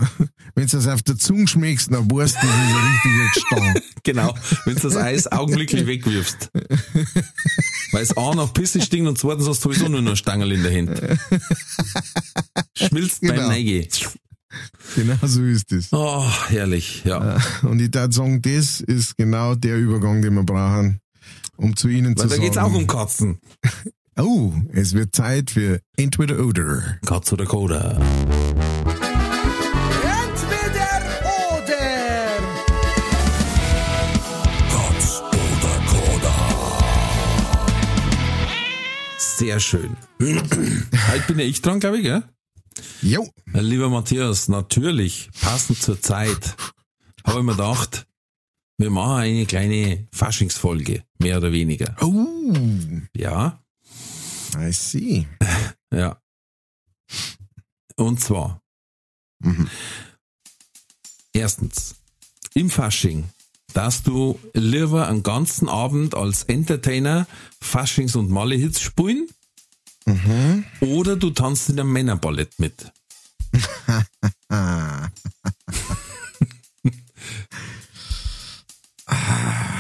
Wenn du das auf der Zunge schmeckst, dann weißt du, ein richtiger Gestank. Genau, wenn du das Eis augenblicklich wegwirfst. Weil es A nach Pisse stinkt und zweitens hast du sowieso nur noch eine Stangerl in der Hand. Schmilzt beim Genau. Neige. Genau so ist es. Oh, herrlich, ja. Und ich würde sagen, das ist genau der Übergang, den wir brauchen, um zu Ihnen Weil zu da sagen. geht's auch um Katzen. Oh, es wird Zeit für Entweder oder. Katz oder Koda. Entweder oder. Katz oder Koda. Sehr schön. Heute bin ja ich dran, glaube ich, gell? Jo. Lieber Matthias, natürlich, passend zur Zeit, habe ich mir gedacht, wir machen eine kleine Faschingsfolge, mehr oder weniger. Oh, Ja, I see. ja. Und zwar, Mhm. erstens, im Fasching darfst du lieber einen ganzen Abend als Entertainer Faschings- und Malle-Hits spielen Mhm. oder du tanzt in einem Männerballett mit. Ah.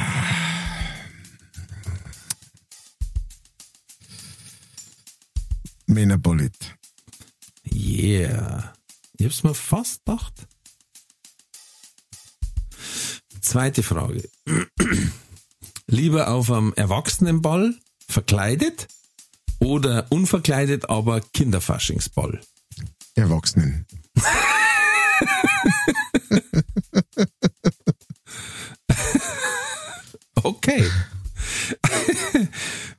Männerballett. Yeah. Ich hab's mir fast gedacht. Zweite Frage. Lieber auf einem Erwachsenenball verkleidet oder unverkleidet, aber Kinderfaschingsball? Erwachsenen. Okay.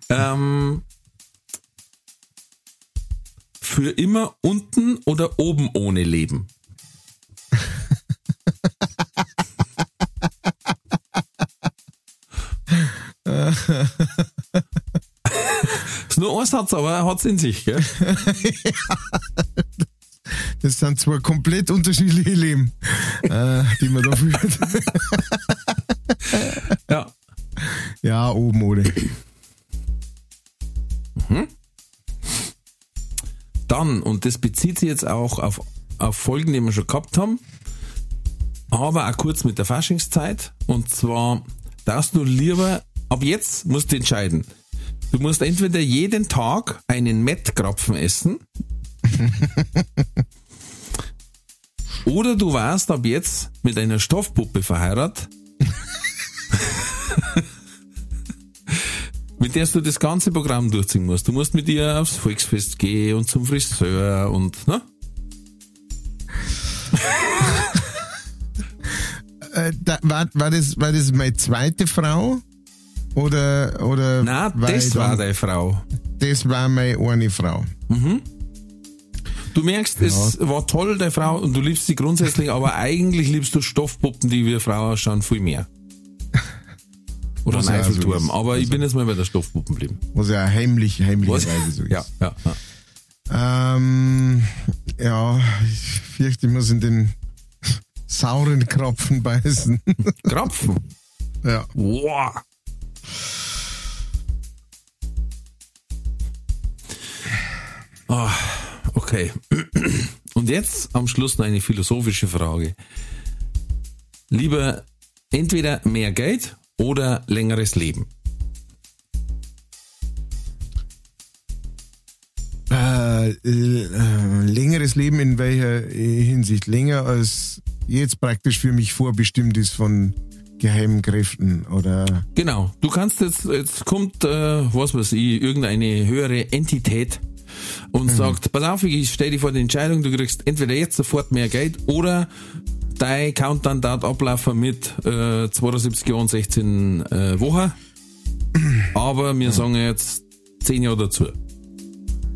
ähm, für immer unten oder oben ohne Leben? ist nur ein Satz, aber er hat's in sich, gell? Das sind zwei komplett unterschiedliche Leben, äh, die man da führt. Ja. Ja, oben ohne. Dann, und das bezieht sich jetzt auch auf, auf Folgen, die wir schon gehabt haben, aber auch kurz mit der Faschingszeit. Und zwar darfst du lieber, ab jetzt musst du entscheiden. Du musst entweder jeden Tag einen Mettkrapfen essen oder du warst ab jetzt mit einer Stoffpuppe verheiratet, mit der du das ganze Programm durchziehen musst. Du musst mit ihr aufs Volksfest gehen und zum Friseur und, ne? Äh, da, war, war, das, war das meine zweite Frau? Oder, oder Na, das war dann- deine Frau. das war meine eine Frau. Du merkst, es war toll, deine Frau, und du liebst sie grundsätzlich, aber eigentlich liebst du Stoffpuppen, die wir Frauen ausschauen, viel mehr. Oder ein Eiffelturm. aber ich bin jetzt mal bei der Stoffpuppen geblieben. Was ja heimlich, heimlicherweise so ist. Ja, ja, ja. Ähm, Ja, ich fürchte, ich muss in den sauren Krapfen beißen. Krapfen? ja. Wow. Ah, okay. Und jetzt am Schluss noch eine philosophische Frage. Lieber entweder mehr Geld oder längeres Leben? Äh, äh, längeres Leben in welcher Hinsicht? Länger als jetzt praktisch für mich vorbestimmt ist von geheimen Kräften oder. Genau. Du kannst jetzt, jetzt kommt, äh, was weiß ich, irgendeine höhere Entität und sagt, pass auf, ich stelle dich vor die Entscheidung, du kriegst entweder jetzt sofort mehr Geld oder dein Countdown dauert ablaufen mit äh, 72 Jahren, 16 äh, Wochen. Aber wir sagen jetzt 10 Jahre dazu.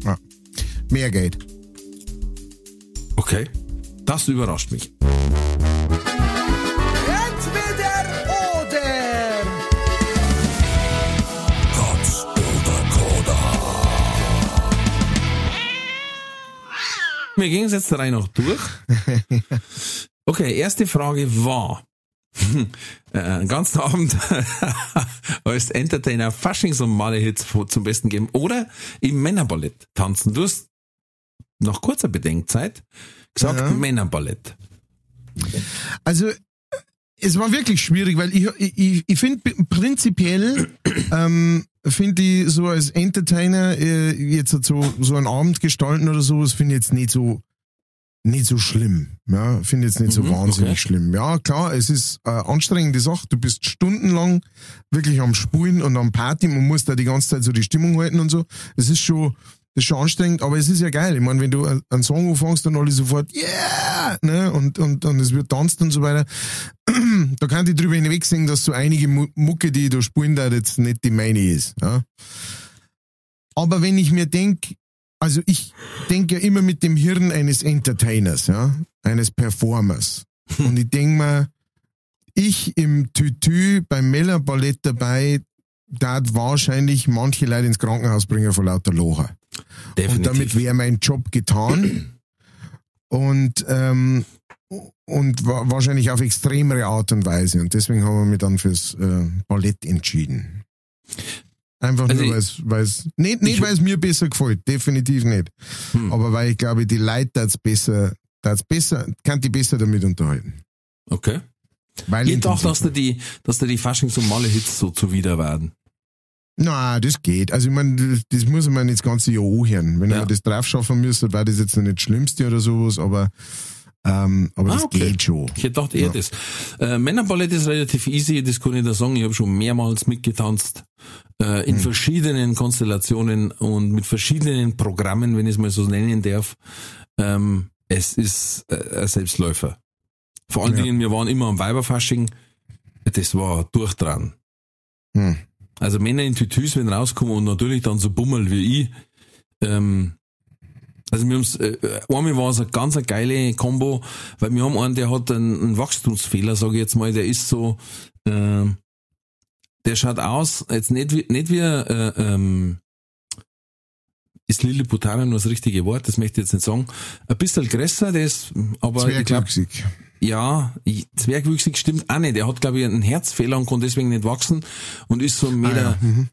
Ja. Mehr Geld. Okay. Das überrascht mich. Entweder oder. Katz oder Koda. Wir gehen es jetzt rein noch durch. Okay, erste Frage war, äh, ganzen Abend als Entertainer Faschings- und Malle-Hits zum Besten geben oder im Männerballett tanzen. Du hast nach kurzer Bedenkzeit gesagt Ja. Männerballett. Also es war wirklich schwierig, weil ich, ich, ich finde prinzipiell ähm, finde ich so als Entertainer äh, jetzt so so einen Abend gestalten oder sowas finde ich jetzt nicht so nicht so schlimm. Ja, finde jetzt nicht so Mhm, wahnsinnig okay. schlimm. Ja, klar, es ist eine anstrengende Sache. Du bist stundenlang wirklich am Spulen und am Party und musst da die ganze Zeit so die Stimmung halten und so. Das ist schon, das ist schon anstrengend, aber es ist ja geil. Ich meine, wenn du einen Song anfängst, dann alle sofort, yeah, ne, und, und, und es wird tanzt und so weiter. da kann ich drüber hinwegsehen, dass so einige Mu- Mucke, die ich da spielen da jetzt nicht die meine ist, ja. Aber wenn ich mir denk, also ich denke ja immer mit dem Hirn eines Entertainers, ja, eines Performers. Und ich denk mir, ich im Tütü beim Meller Ballett dabei, da wahrscheinlich manche Leute ins Krankenhaus bringen vor lauter Locher. Und damit wäre mein Job getan. und, ähm, und wa wahrscheinlich auf extremere Art und Weise. Und deswegen haben wir mich dann fürs äh, Ballett entschieden. Einfach Also nur, weil es, nicht, nicht ich- weil es mir besser gefällt, definitiv nicht. Hm. Aber weil ich glaube, die Leute das besser, das besser, kann die besser damit unterhalten. Okay. Weil Ich dachte, dass dir die, dass dir die Faschings- und Malle-Hits so zuwider werden. Na, das geht. Also ich meine, das, das muss man das ganze Jahr anhören. Wenn Ja. man das drauf schaffen müsste, war das jetzt noch nicht das Schlimmste oder sowas, aber, ähm, aber Ah, das okay. geht schon. Ich hätte gedacht eher Ja. das. Äh, Männerballett ist relativ easy, das kann ich da sagen. Ich habe schon mehrmals mitgetanzt. Äh, in Hm. verschiedenen Konstellationen und mit verschiedenen Programmen, wenn ich es mal so nennen darf. Ähm, es ist äh, ein Selbstläufer. Vor allen Ja. Dingen, wir waren immer am Weiberfasching. Das war durchdran. Hm. Also Männer in Tütüs, wenn rauskommen und natürlich dann so bummel wie ich. Ähm, also wir haben's, äh, einmal war es eine ganz eine geile Combo, weil wir haben einen, der hat einen, einen Wachstumsfehler, sage ich jetzt mal, der ist so, ähm, der schaut aus, jetzt nicht wie, nicht wie äh, ähm, ist Lilliputaner nur das richtige Wort, das möchte ich jetzt nicht sagen. Ein bisschen größer, der ist, aber ich glaube, Zwergwüchsig. ja, zwergwüchsig stimmt auch nicht. Er hat, glaube ich, einen Herzfehler und kann deswegen nicht wachsen und ist so ein Meter, Ah, ja, mhm.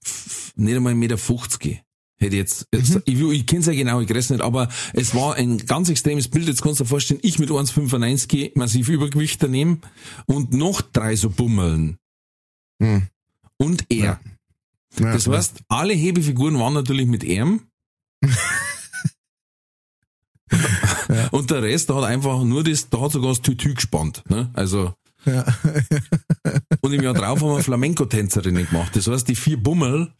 nicht einmal ein Meter 50. Hätte ich jetzt, jetzt ich, will- ich kenne es ja genau, ich grüß nicht, aber es war ein ganz extremes Bild. Jetzt kannst du dir vorstellen, ich mit 1,95 massiv Übergewicht daneben und noch drei so Bummeln. Hm. Und er. Ja, Das ja. heißt, alle Hebefiguren waren natürlich mit ihm. Und der Rest, der hat einfach nur das, da hat sogar das Tütü gespannt. Ne? Also, Ja. und im Jahr drauf haben wir Flamenco-Tänzerinnen gemacht. Das heißt, die vier Bummel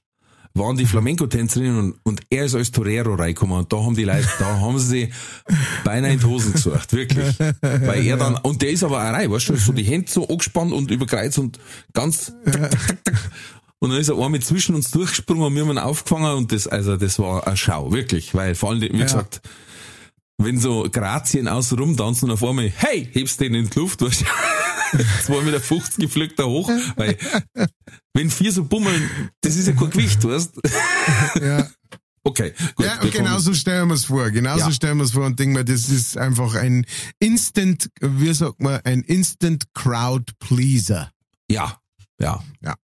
waren die Flamenco-Tänzerinnen und, und er ist als Torero reingekommen. Und da haben die Leute, da haben sie sich beinahe in die Hosen gesucht, wirklich. Weil er dann, und der ist aber auch rein, weißt du, so die Hände so angespannt und überkreuzt und ganz. Und dann ist er einmal zwischen uns durchgesprungen und wir haben ihn aufgefangen und das, also das war eine Schau, wirklich. Weil vor allem, wie gesagt, wenn so Grazien außen rumtanzen und auf einmal, hey, hebst den in die Luft, weißt du, 2,50 Meter geflügt da hoch, weil, wenn vier so bummeln, das ist ja kein Gewicht, weißt ja. Okay, gut. Ja, und genau so stellen wir es vor. Genauso Ja. stellen wir es vor und denken wir, das ist einfach ein Instant, wie sagt man, ein Instant Crowd Pleaser. Ja, ja. Ja.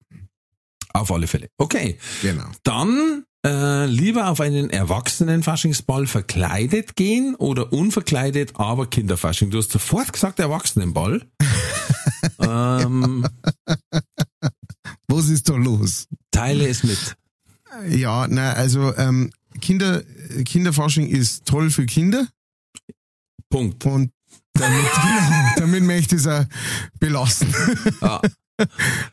Auf alle Fälle. Okay. Genau. Dann äh, lieber auf einen Erwachsenen-Faschingsball verkleidet gehen oder unverkleidet, aber Kinderfasching. Du hast sofort gesagt Erwachsenenball. ähm, Was ist da los? teile es mit. Ja, na, also ähm, Kinder, Kinderfasching ist toll für Kinder Punkt. und damit, damit möchte ich es auch belassen. Ja.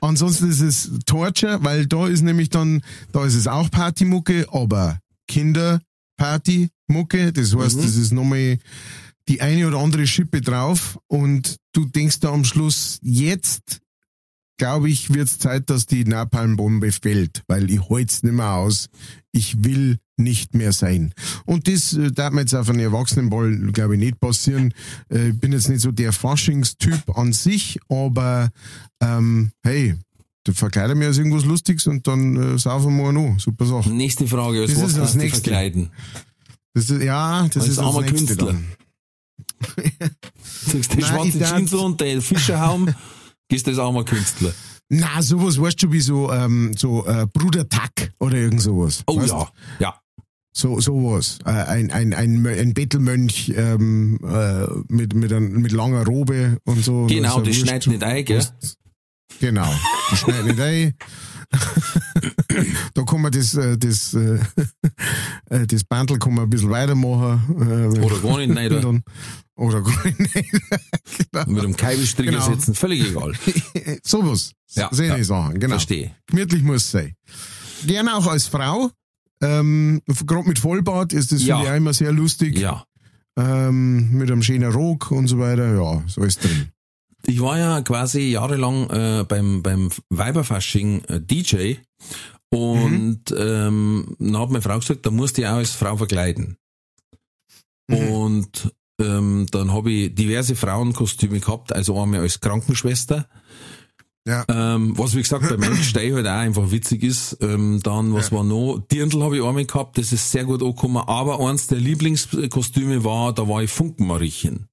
Ansonsten ist es Torture, weil da ist nämlich dann, da ist es auch Partymucke, aber Kinderpartymucke, das heißt, Mhm. das ist nochmal die eine oder andere Schippe drauf und du denkst da am Schluss, jetzt glaube ich, wird es Zeit, dass die Napalmbombe fällt, weil ich halte es nicht mehr aus. Ich will nicht mehr sein. Und das äh, darf mir jetzt auf einen Erwachsenenball, glaube ich, nicht passieren. Äh, Ich bin jetzt nicht so der Faschingstyp an sich, aber ähm, hey, da verkleiden wir als irgendwas Lustiges und dann äh, saufen wir noch. Super Sache. Nächste Frage, als Das was ist das du Nächste. verkleiden? Das ist, ja, das ist das nächste Künstler. dann. Sagst die Nein, schwarze Jeans und der Fischerhaum, gehst du als armer Künstler. Na, sowas weißt du wie so, ähm, so äh, Bruder Tack oder irgend sowas. Oh Weißt? ja, ja. So, sowas. Äh, ein, ein, ein, ein Bettelmönch ähm, äh, mit, mit, ein, mit langer Robe und so. Genau, Und das so schneidet nicht ein, gell? Genau, das schneidet nicht ein. da kann man das, äh, das, äh, äh, das Bandel kann man ein bisschen weitermachen. Oder gar nicht, nein, dann, oder gar nicht. genau. mit einem Kaibestricker Genau. sitzen, völlig egal. Sowas. Ja, Sehe ja. ich Sachen, genau. Verstehe. Gemütlich muss es sein. Gerne auch als Frau. Ähm, Gerade mit Vollbart ist das Ja. finde ich auch immer sehr lustig. Ja. Ähm, mit einem schönen Rock und so weiter. Ja, so ist drin. Ich war ja quasi jahrelang äh, beim, beim Weiberfasching äh, DJ und Mhm. ähm, dann hat meine Frau gesagt, da musst du auch als Frau verkleiden. Mhm. Und ähm, dann habe ich diverse Frauenkostüme gehabt, also einmal als Krankenschwester. Ja. Ähm, was wie gesagt bei Mensch Stei halt auch einfach witzig ist. Ähm, dann, was Ja. war noch? Dirndl habe ich einmal gehabt, das ist sehr gut angekommen. Aber eins der Lieblingskostüme war, da war ich Funkenmariechen.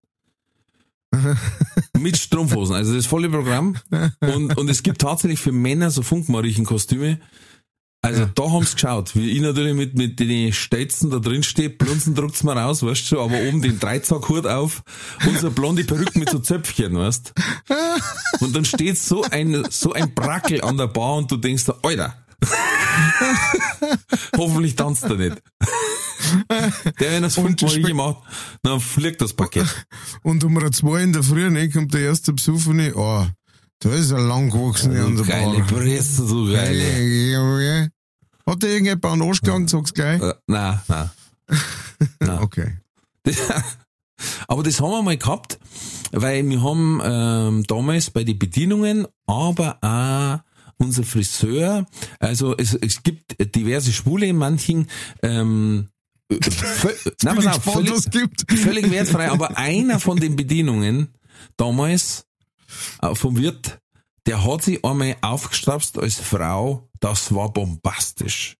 Mit Strumpfhosen, also das volle Programm. Und, und es gibt tatsächlich für Männer so Funkmariechen-Kostüme. Also Ja. da haben's geschaut, wie ich natürlich mit, mit den Stelzen da drin stehe, Blunzen druckt's mir raus, weißt du aber oben den Dreizackhut auf und so blonde Perücke mit so Zöpfchen, weißt Und dann steht so ein, so ein Brackel an der Bar und du denkst da, Alter, hoffentlich tanzt er nicht. Der, wenn er das Und Funkmariechen spe- macht, dann fliegt das Paket. Und um zwei in der Früh ne, kommt der erste Besuchene. Oh, da ist er lang gewachsen an der Geile Bar. Presse, so geile. Geile. Hat der irgendjemand einen Arsch gelangt, sag's gleich? Äh, nein, nein. nein. Okay. Aber das haben wir mal gehabt, weil wir haben ähm, damals bei den Bedienungen, aber auch unser Friseur, also es, es gibt diverse Schwule in manchen, ähm, nein, pass auf, völlig, gibt. völlig wertfrei, aber einer von den Bedienungen damals äh, vom Wirt, der hat sich einmal aufgestrapst als Frau, das war bombastisch.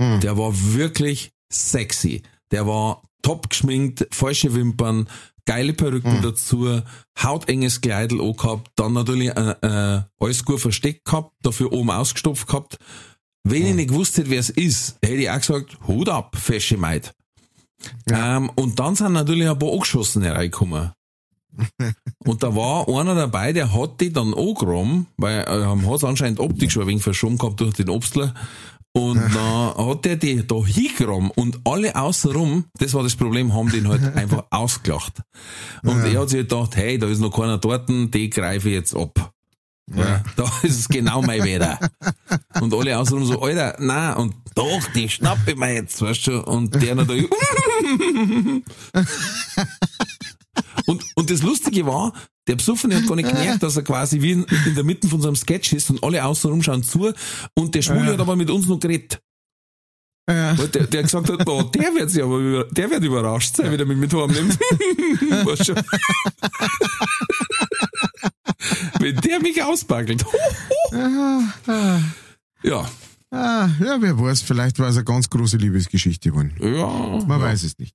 Hm. Der war wirklich sexy. Der war top geschminkt, falsche Wimpern, geile Perücken Hm. dazu, hautenges Kleidel auch gehabt, dann natürlich äh, äh, alles gut versteckt gehabt, dafür oben ausgestopft gehabt. Wenn ich Hm. nicht gewusst hätte, wer es ist, hätte ich auch gesagt, Hut ab, fesche Maid. Ja. Ähm, und dann sind natürlich ein paar Angeschossene reingekommen. und da war einer dabei, der hat die dann angerammt, weil er ähm, hat anscheinend Optik schon ein wenig verschoben gehabt durch den Obstler. Und dann hat der die da hingerammt und alle außenrum, das war das Problem, haben den halt einfach ausgelacht. Und er hat sich gedacht, hey, da ist noch keiner dort, die greife ich jetzt ab. Ja. Da ist es genau mein Wetter. Und alle außenrum so, Alter, na und doch, die schnappe ich mir jetzt, weißt du, und der natürlich, und, und das Lustige war, der Besoffene hat gar nicht gemerkt, dass er quasi wie in, in der Mitte von so einem Sketch ist und alle außenrum schauen zu und der Schwule Ja. hat aber mit uns noch geredet. Ja. Der, der gesagt hat, oh, der wird sich aber über, der wird überrascht sein, wenn er mich mit heimnimmt. weißt du? Wenn der mich auspackelt. ja. Ah, ja, wer weiß, vielleicht war es eine ganz große Liebesgeschichte geworden. Ja. Man ja. weiß es nicht.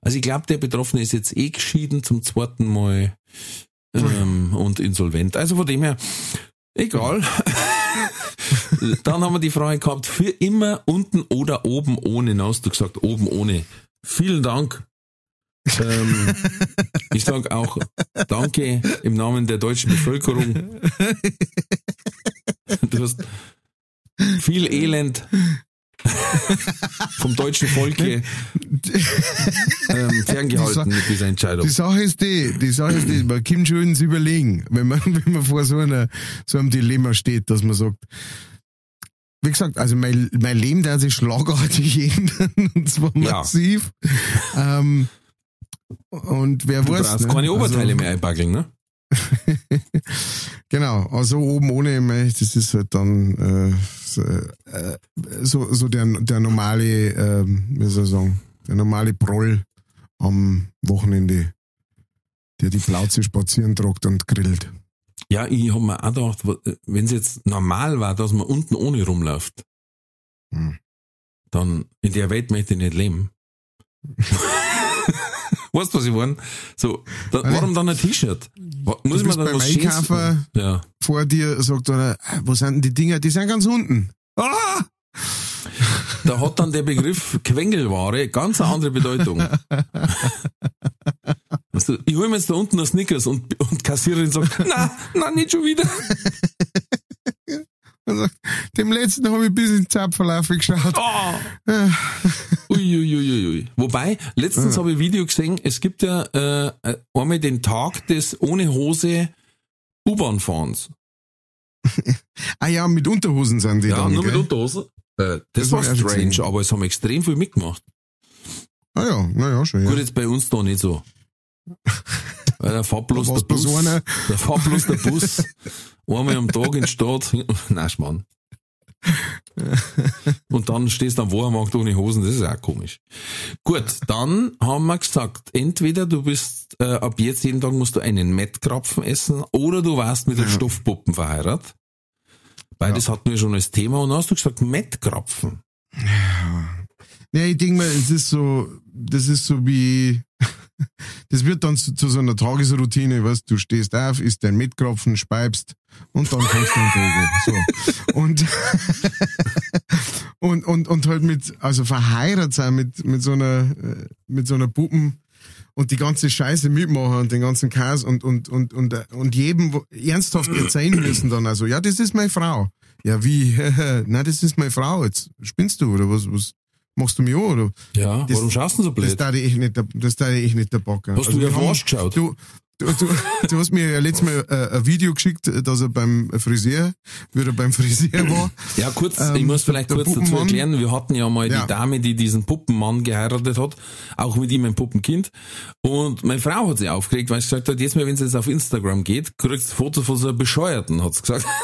Also ich glaube, der Betroffene ist jetzt eh geschieden zum zweiten Mal ähm, und insolvent. Also von dem her, egal. Dann haben wir die Frage gehabt, für immer unten oder oben ohne. Na, hast du gesagt, oben ohne. Vielen Dank. Ähm, ich sage auch Danke im Namen der deutschen Bevölkerung. Du hast viel Elend vom deutschen Volke ähm, ferngehalten mit dieser Entscheidung. Die Sache ist die, die Sache ist die, man kann schon ins Überlegen, wenn man, wenn man vor so, einer, so einem Dilemma steht, dass man sagt, wie gesagt, also mein, mein Leben, der sich schlagartig ändern, und zwar Ja. massiv. ähm, und wer Du weiß. brauchst ne? keine Oberteile also, mehr einbackeln, ne? Genau, also oben ohne, das ist halt dann äh, so, äh, so, so der, der normale, ähm, wie soll ich sagen, der normale Proll am Wochenende, der die Plauze spazieren tragt und grillt. Ja, ich habe mir auch gedacht, wenn es jetzt normal war, dass man unten ohne rumläuft, Hm. dann in der Welt möchte ich nicht leben. weißt du, was ich meine? So, da, warum dann ein T-Shirt? Muss Du man dann was Einkaufen. Ja. Vor dir sagt einer, "Ah, wo sind denn die Dinger? Die sind ganz unten. Ah! Da hat dann der Begriff Quengelware ganz eine andere Bedeutung. Weißt du, ich hole mir jetzt da unten noch Snickers und, und Kassiererin sagt, na, na, nicht schon wieder. Sagt, dem letzten habe ich bis in den geschaut. Oh. Ja. Uiuiuiui. Wobei, letztens habe ich ein Video gesehen, es gibt ja äh, einmal den Tag des ohne Hose U-Bahn-Fahrens. Ah ja, mit Unterhosen sind die Ja, dann, nur mit gell? Unterhose. Äh, das, Das war strange, aber es haben extrem viel mitgemacht. Ah ja, naja, schon, ja. Gut, jetzt bei uns da nicht so. Weil der fährt bloß Da der bloß Bus. einer. Der fährt bloß der Bus. Einmal am Tag in die Stadt. Nein, Schmarrn. Und dann stehst du am Wochenmarkt ohne Hosen, das ist auch komisch. Gut, dann haben wir gesagt, entweder du bist äh, ab jetzt jeden Tag musst du einen Mettkrapfen essen oder du warst mit den Ja. Stoffpuppen verheiratet. Beides hatten wir schon als Thema und dann hast du gesagt Mettkrapfen. Ja, ich denke mal, es ist so, das ist so wie, das wird dann zu, zu so einer Tagesroutine, weißt du, stehst auf, isst dein Mitkropfen, speibst und dann kommst du in den So. Und, und, und, und halt mit, also verheiratet sein mit, mit so einer, äh, mit so einer Puppen und die ganze Scheiße mitmachen und den ganzen Chaos und, und, und, und, und jedem ernsthaft erzählen müssen dann also, ja, das ist meine Frau. Ja, wie? Nein, das ist meine Frau. Jetzt spinnst du oder was, was machst du mir an, oder? Ja, Das- warum schaust du so Das blöd? da ich nicht, das da ich nicht der Bock. Hast du dir auf den Arsch geschaut? Du, du, du, du hast mir ja letztes Mal äh, ein Video geschickt, dass er beim Friseur, wie er beim Friseur war. Ja, kurz, Ähm, ich muss vielleicht kurz dazu erklären, wir hatten ja mal Ja. die Dame, die diesen Puppenmann geheiratet hat, auch mit ihm ein Puppenkind. Und meine Frau hat sich aufgeregt, weil sie gesagt hat, jetzt mal, wenn es jetzt auf Instagram geht, kriegst du Fotos von so einem Bescheuerten, hat sie gesagt.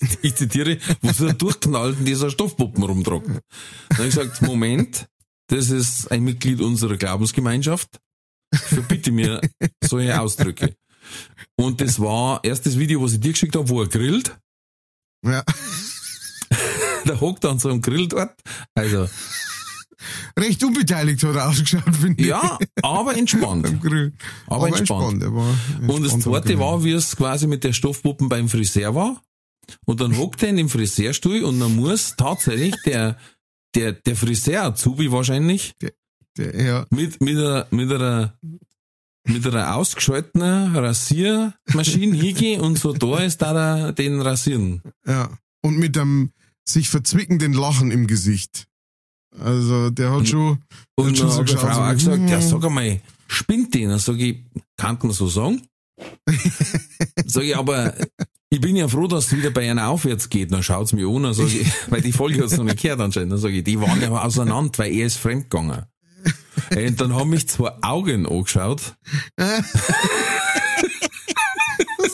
Ich zitiere, wo so ein Durchknallten dieser Stoffpuppen rumtragt. Dann habe ich gesagt, Moment, das ist ein Mitglied unserer Glaubensgemeinschaft. Verbitte mir solche Ausdrücke. Und das war erst das Video, was ich dir geschickt habe, wo er grillt Ja. der hockt an so einem Grill dort. Also, Recht unbeteiligt hat er ausgeschaut, finde ich. ja, aber entspannt. Grill. Aber entspannt. Er war Und das entspannt zweite war, wie es quasi mit der Stoffpuppen beim Friseur war. Und dann hockt er in dem Friseurstuhl und dann muss tatsächlich der, der, der Friseur Azubi wahrscheinlich Der, ja, mit, mit einer, mit einer, mit einer ausgeschalteten Rasiermaschine hingehen und so da ist da der, den rasieren. ja. Und mit einem sich verzwickenden Lachen im Gesicht. Also, der hat schon, Und schon dann so hat die Frau auch gesagt, ja, hm. sag einmal, spinnt den? Dann sag ich, kann man so sagen? sag ich, aber ich bin ja froh, dass es wieder bei einer aufwärts geht. Dann schaut's mir an, ich, weil die Folge hat's noch nicht gehört anscheinend. Dann sag ich, die waren ja auseinander, weil er ist fremdgegangen. Und dann haben mich zwei Augen angeschaut. dass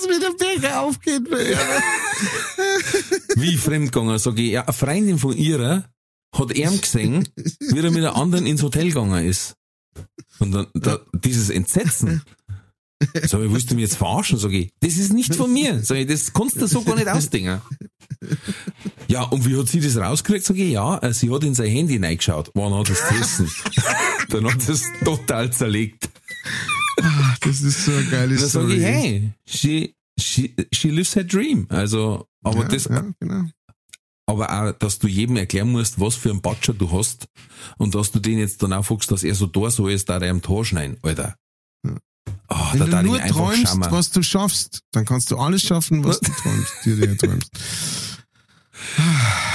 wieder Becher aufgeht. Wie fremdgegangen? Sag ich, ja, eine Freundin von ihrer hat ihm gesehen, wie er mit der anderen ins Hotel gegangen ist. Und dann, da, dieses Entsetzen. Ich, willst du mich jetzt verarschen? Sag ich, das ist nicht von mir. Sag ich, das kannst du so gar nicht ausdenken. Ja, und wie hat sie das rausgekriegt? Sag ich, ja, äh, sie hat in sein Handy reingeschaut. Wann hat es gegessen? Dann hat es total zerlegt. Ah, Das ist so eine geile Dann sage ich, hey, she, she, she lives her dream. Also, aber ja, das, ja, genau. aber auch, dass du jedem erklären musst, was für einen Batscher du hast und dass du den jetzt dann auch fragst, dass er so da so ist, da er am Tor schneiden, Alter. Oh, Wenn du nur träumst, schauen. was du schaffst, dann kannst du alles schaffen, was du träumst, dir dir träumst.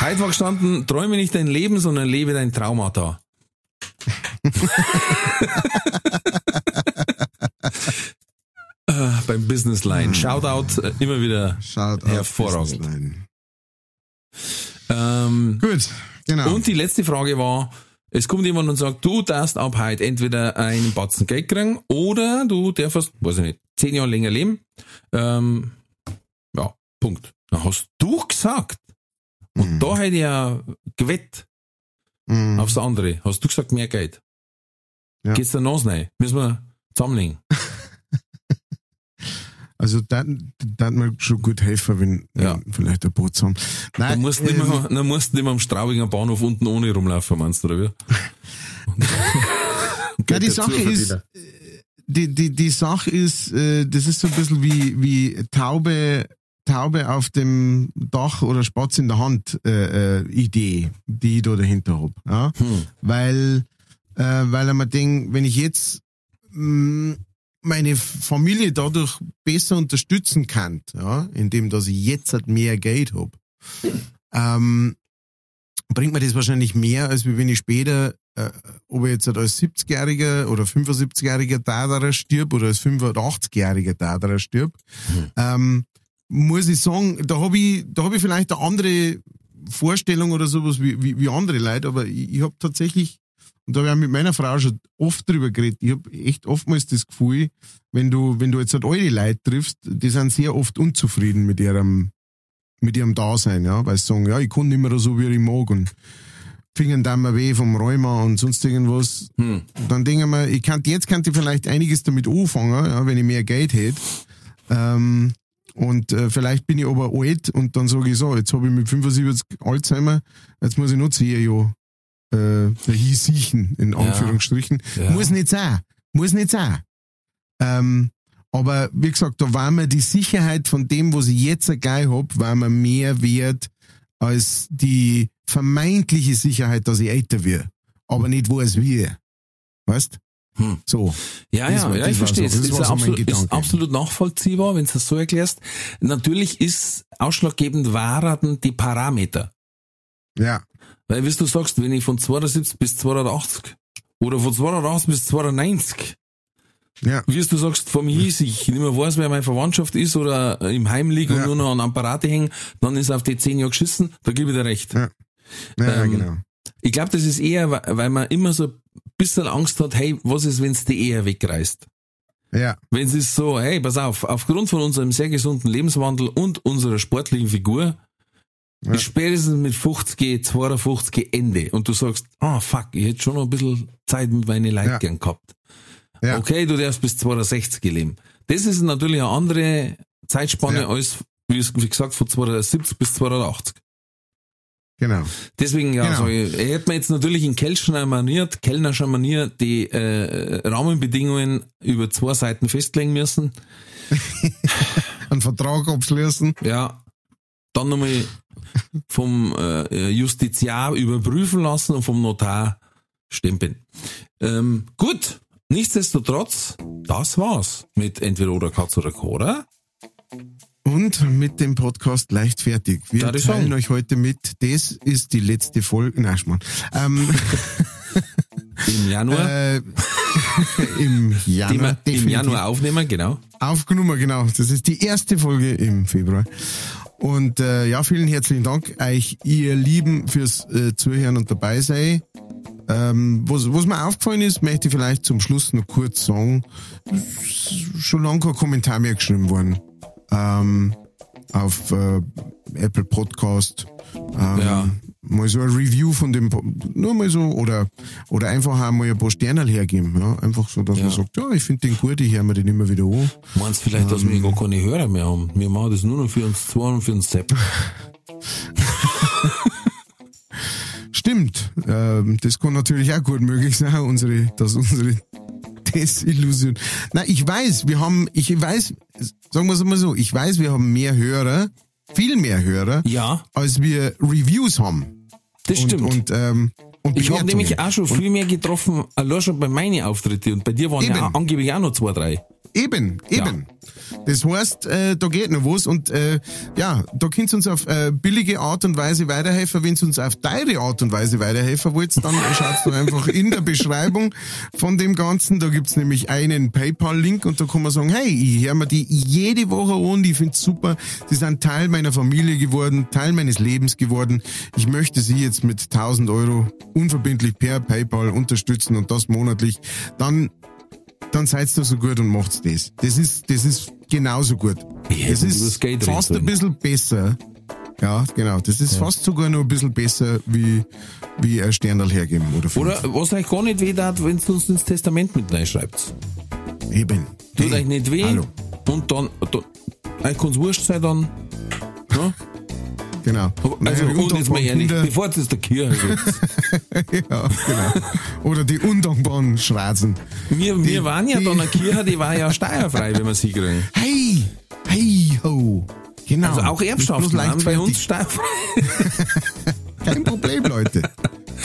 Heute war gestanden, träume nicht dein Leben, sondern lebe dein Traumata. äh, beim Business Line. Shoutout, äh, immer wieder. Schaut Hervorragend. Businessline. Ähm, Gut, genau. Und die letzte Frage war, es kommt jemand und sagt, du darfst ab heute entweder einen Batzen Geld kriegen oder du darfst, weiß ich nicht, zehn Jahre länger leben. Ähm, ja, Punkt. Dann hast du gesagt. Und Mhm. da hätte ich ja gewett Mhm. aufs andere. Hast du gesagt, mehr Geld? Ja. Geht's der Nase rein? Müssen wir zusammenlegen. Also da hat mir schon gut helfen, wenn, Ja. wenn vielleicht ein Boot haben. Nein, Dann musst du nicht ähm, mehr, dann musst du nicht mehr am Straubinger Bahnhof unten ohne rumlaufen, meinst du, oder wie? Ja, die Sache ist, äh, die, die, die Sache ist, äh, das ist so ein bisschen wie, wie Taube, Taube auf dem Dach oder Spatz in der Hand äh, äh, Idee, die ich da dahinter hab. Ja? Hm. Weil, äh, weil ich mir denke, wenn ich jetzt mh, meine Familie dadurch besser unterstützen kann, ja, indem dass ich jetzt halt mehr Geld hab, ähm, bringt mir das wahrscheinlich mehr, als wenn ich später, äh, ob ich jetzt halt als 70-Jähriger oder 75-Jähriger Daderer stirb oder als 85-Jähriger Daderer stirb, ähm, muss ich sagen, da habe ich, da habe ich vielleicht eine andere Vorstellung oder sowas wie, wie, wie andere Leute, aber ich, ich habe tatsächlich, und da habe ich auch mit meiner Frau schon oft drüber geredet, ich habe echt oftmals das Gefühl, wenn du, wenn du jetzt halt alte Leute triffst, die sind sehr oft unzufrieden mit ihrem, mit ihrem Dasein, ja, weil sie sagen, ja, ich kann nicht mehr so, wie ich mag und Fingern da mir weh vom Rheuma und sonst irgendwas. Hm. Dann denke ich mir, ich kann, jetzt könnte ich vielleicht einiges damit anfangen, ja, wenn ich mehr Geld hätte. Ähm, und äh, vielleicht bin ich aber alt und dann sage ich so, jetzt habe ich mit 75 Alzheimer, jetzt muss ich noch 10 Jahre äh, dahin siechen, in Anführungsstrichen. Ja. Muss nicht sein. Muss nicht sein. Ähm, aber wie gesagt, da war mir die Sicherheit von dem, was ich jetzt gleich hab, war mir mehr wert als die vermeintliche Sicherheit, dass ich älter werde. Aber nicht weiß wie. Weißt? Hm. So. Ja, Das ja, war- ja, ich verstehe. so- es. das ist, ja so absolut, ist absolut nachvollziehbar, wenn du das so erklärst. Natürlich ist ausschlaggebend waren die Parameter. Ja. Weil, wie du sagst, wenn ich von 72 bis 280 oder von 280 bis 290, Ja. wie du sagst, vom Hies, ich nicht mehr weiß, wer meine Verwandtschaft ist oder im Heim liege und Ja. nur noch an Apparate hängen, dann ist auf die 10 Jahre geschissen, da gebe ich dir recht. Ja. Ja, Ähm, genau. Ich glaube, das ist eher, weil- weil man immer so ein bisschen Angst hat, hey, was ist, wenn es die eher wegreißt? Ja. Wenn es ist so, hey, pass auf, aufgrund von unserem sehr gesunden Lebenswandel und unserer sportlichen Figur, Ja. spätestens mit 50, 52 Ende. Und du sagst, ah, fuck, ich hätte schon noch ein bisschen Zeit mit meinen Leuten Ja. gern gehabt. Ja. Okay, du darfst bis 260 leben. Das ist natürlich eine andere Zeitspanne als, wie es- wie gesagt, von 270 bis 280. Genau. Deswegen, ja, Genau. ich, er hätte mir jetzt natürlich in Kelchner Manier, Kellnerscher Manier die äh, Rahmenbedingungen über zwei Seiten festlegen müssen. Einen Vertrag abschließen. Ja, dann nochmal vom äh, Justiziar überprüfen lassen und vom Notar stempeln. Ähm, gut, nichtsdestotrotz, das war's mit entweder oder Katz oder Cora. Und mit dem Podcast leichtfertig. Wir teilen euch heute mit, das ist die letzte Folge. Nein, Schmarrn. Ähm, Im Januar, äh, Im Januar. im. Januar aufnehmen, genau. Aufgenommen, genau. Das ist die erste Folge im Februar. Und äh, ja, vielen herzlichen Dank euch, ihr Lieben, fürs äh, Zuhören und dabei sein. Ähm, was, was mir aufgefallen ist, möchte ich vielleicht zum Schluss noch kurz sagen. Schon lange kein Kommentar mehr geschrieben worden. Ähm, auf äh, Apple Podcast. Ähm, Ja. Mal so ein Review von dem, nur mal so, oder, oder einfach einmal ein paar Sterne hergeben. Ja? Einfach so, dass Ja. man sagt, ja, ich finde den gut, ich höre mir den immer wieder an. Meinst vielleicht, dass wir gar keine Hörer mehr haben? Wir machen das nur noch für uns zwei und für uns Sepp. Stimmt. Ähm, das kann natürlich auch gut möglich sein, unsere, dass unsere Desillusion. Na, ich weiß, wir haben, ich weiß, sagen wir es mal so, ich weiß, wir haben mehr Hörer, viel mehr Hörer, Ja, als wir Reviews haben. das Und, stimmt. und, ähm, und ich habe nämlich auch schon viel mehr getroffen, allein schon bei meinen Auftritten. Und bei dir waren ja Eben. angeblich auch noch zwei, drei. Eben, eben. Das heißt, äh, da geht noch was und äh, ja, da könnt ihr uns auf äh, billige Art und Weise weiterhelfen. Wenn ihr uns auf teure Art und Weise weiterhelfen wollt, dann schaut doch einfach in der Beschreibung von dem Ganzen. Da gibt's nämlich einen PayPal-Link und da kann man sagen, hey, ich höre mir die jede Woche an, die find's super. Die sind Teil meiner Familie geworden, Teil meines Lebens geworden. Ich möchte sie jetzt mit 1000 Euro unverbindlich per PayPal unterstützen und das monatlich. Dann dann seid ihr so gut und macht's das. Das ist, das ist genauso gut. Über ist fast ein bisschen besser. Ja, genau. Das ist fast sogar noch ein bisschen besser, wie, wie ein Sternerl hergeben oder fünf. Oder was euch gar nicht weh tat, wenn ihr uns ins Testament mit reinschreibt. Eben. Tut Hey, euch nicht weh. Hallo. Und dann, dann euch kann's wurscht sein dann. Ja? Genau. Also, eure und jetzt mal ehrlich, bevor es der Kirche gibt. Ja, genau. Oder die undankbaren Schrazen. Wir, wir waren ja die- dann eine Kirche, die war ja steuerfrei, wenn wir sie kriegen. Hey! Hey ho! Genau. Also auch Erbschaften waren bei uns steuerfrei. Kein Problem, Leute.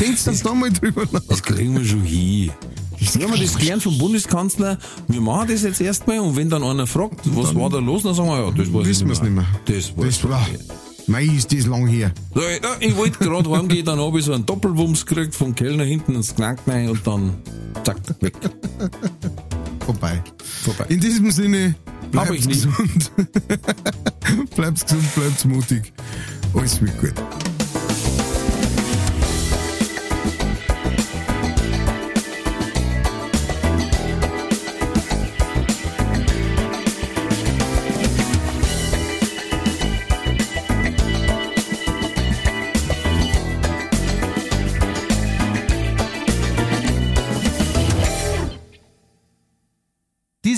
Denkt das da mal drüber nach. Das kriegen wir schon hin. Wir haben das gelernt vom Bundeskanzler, wir machen das jetzt erstmal und wenn dann einer fragt, was war da los, dann sagen wir, ja, das weiß Wissen ich wir's nicht mehr. Das Das war. Mei, ist das lang her. So, ja, ich wollte gerade heimgehen, dann habe ich so einen Doppelwumms gekriegt vom Kellner hinten ins Knack rein und dann zack, weg. Vorbei. Vorbei. In diesem Sinne, bleibt ich nicht. gesund. bleibt gesund, bleibt mutig. Alles wird gut.